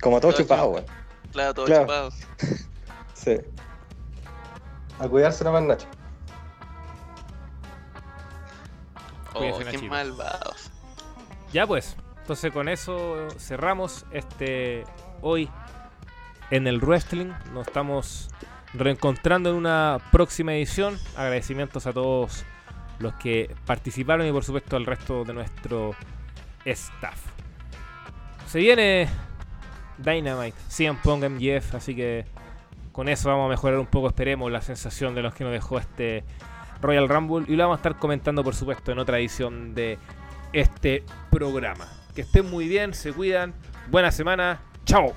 S8: como todo chupado. weón.
S6: Claro, todo
S8: Claro.
S6: chupado.
S8: Sí. A cuidarse nomás, Nacho.
S6: Oh, qué malvados.
S1: Ya pues, entonces con eso cerramos este hoy en el wrestling. Nos estamos reencontrando en una próxima edición. Agradecimientos a todos los que participaron y por supuesto al resto de nuestro staff. Se viene Dynamite, CM Punk MJF, así que con eso vamos a mejorar un poco, esperemos, la sensación de los que nos dejó este Royal Rumble y lo vamos a estar comentando por supuesto en otra edición de este programa. Que estén muy bien, se cuidan, buena semana, chao.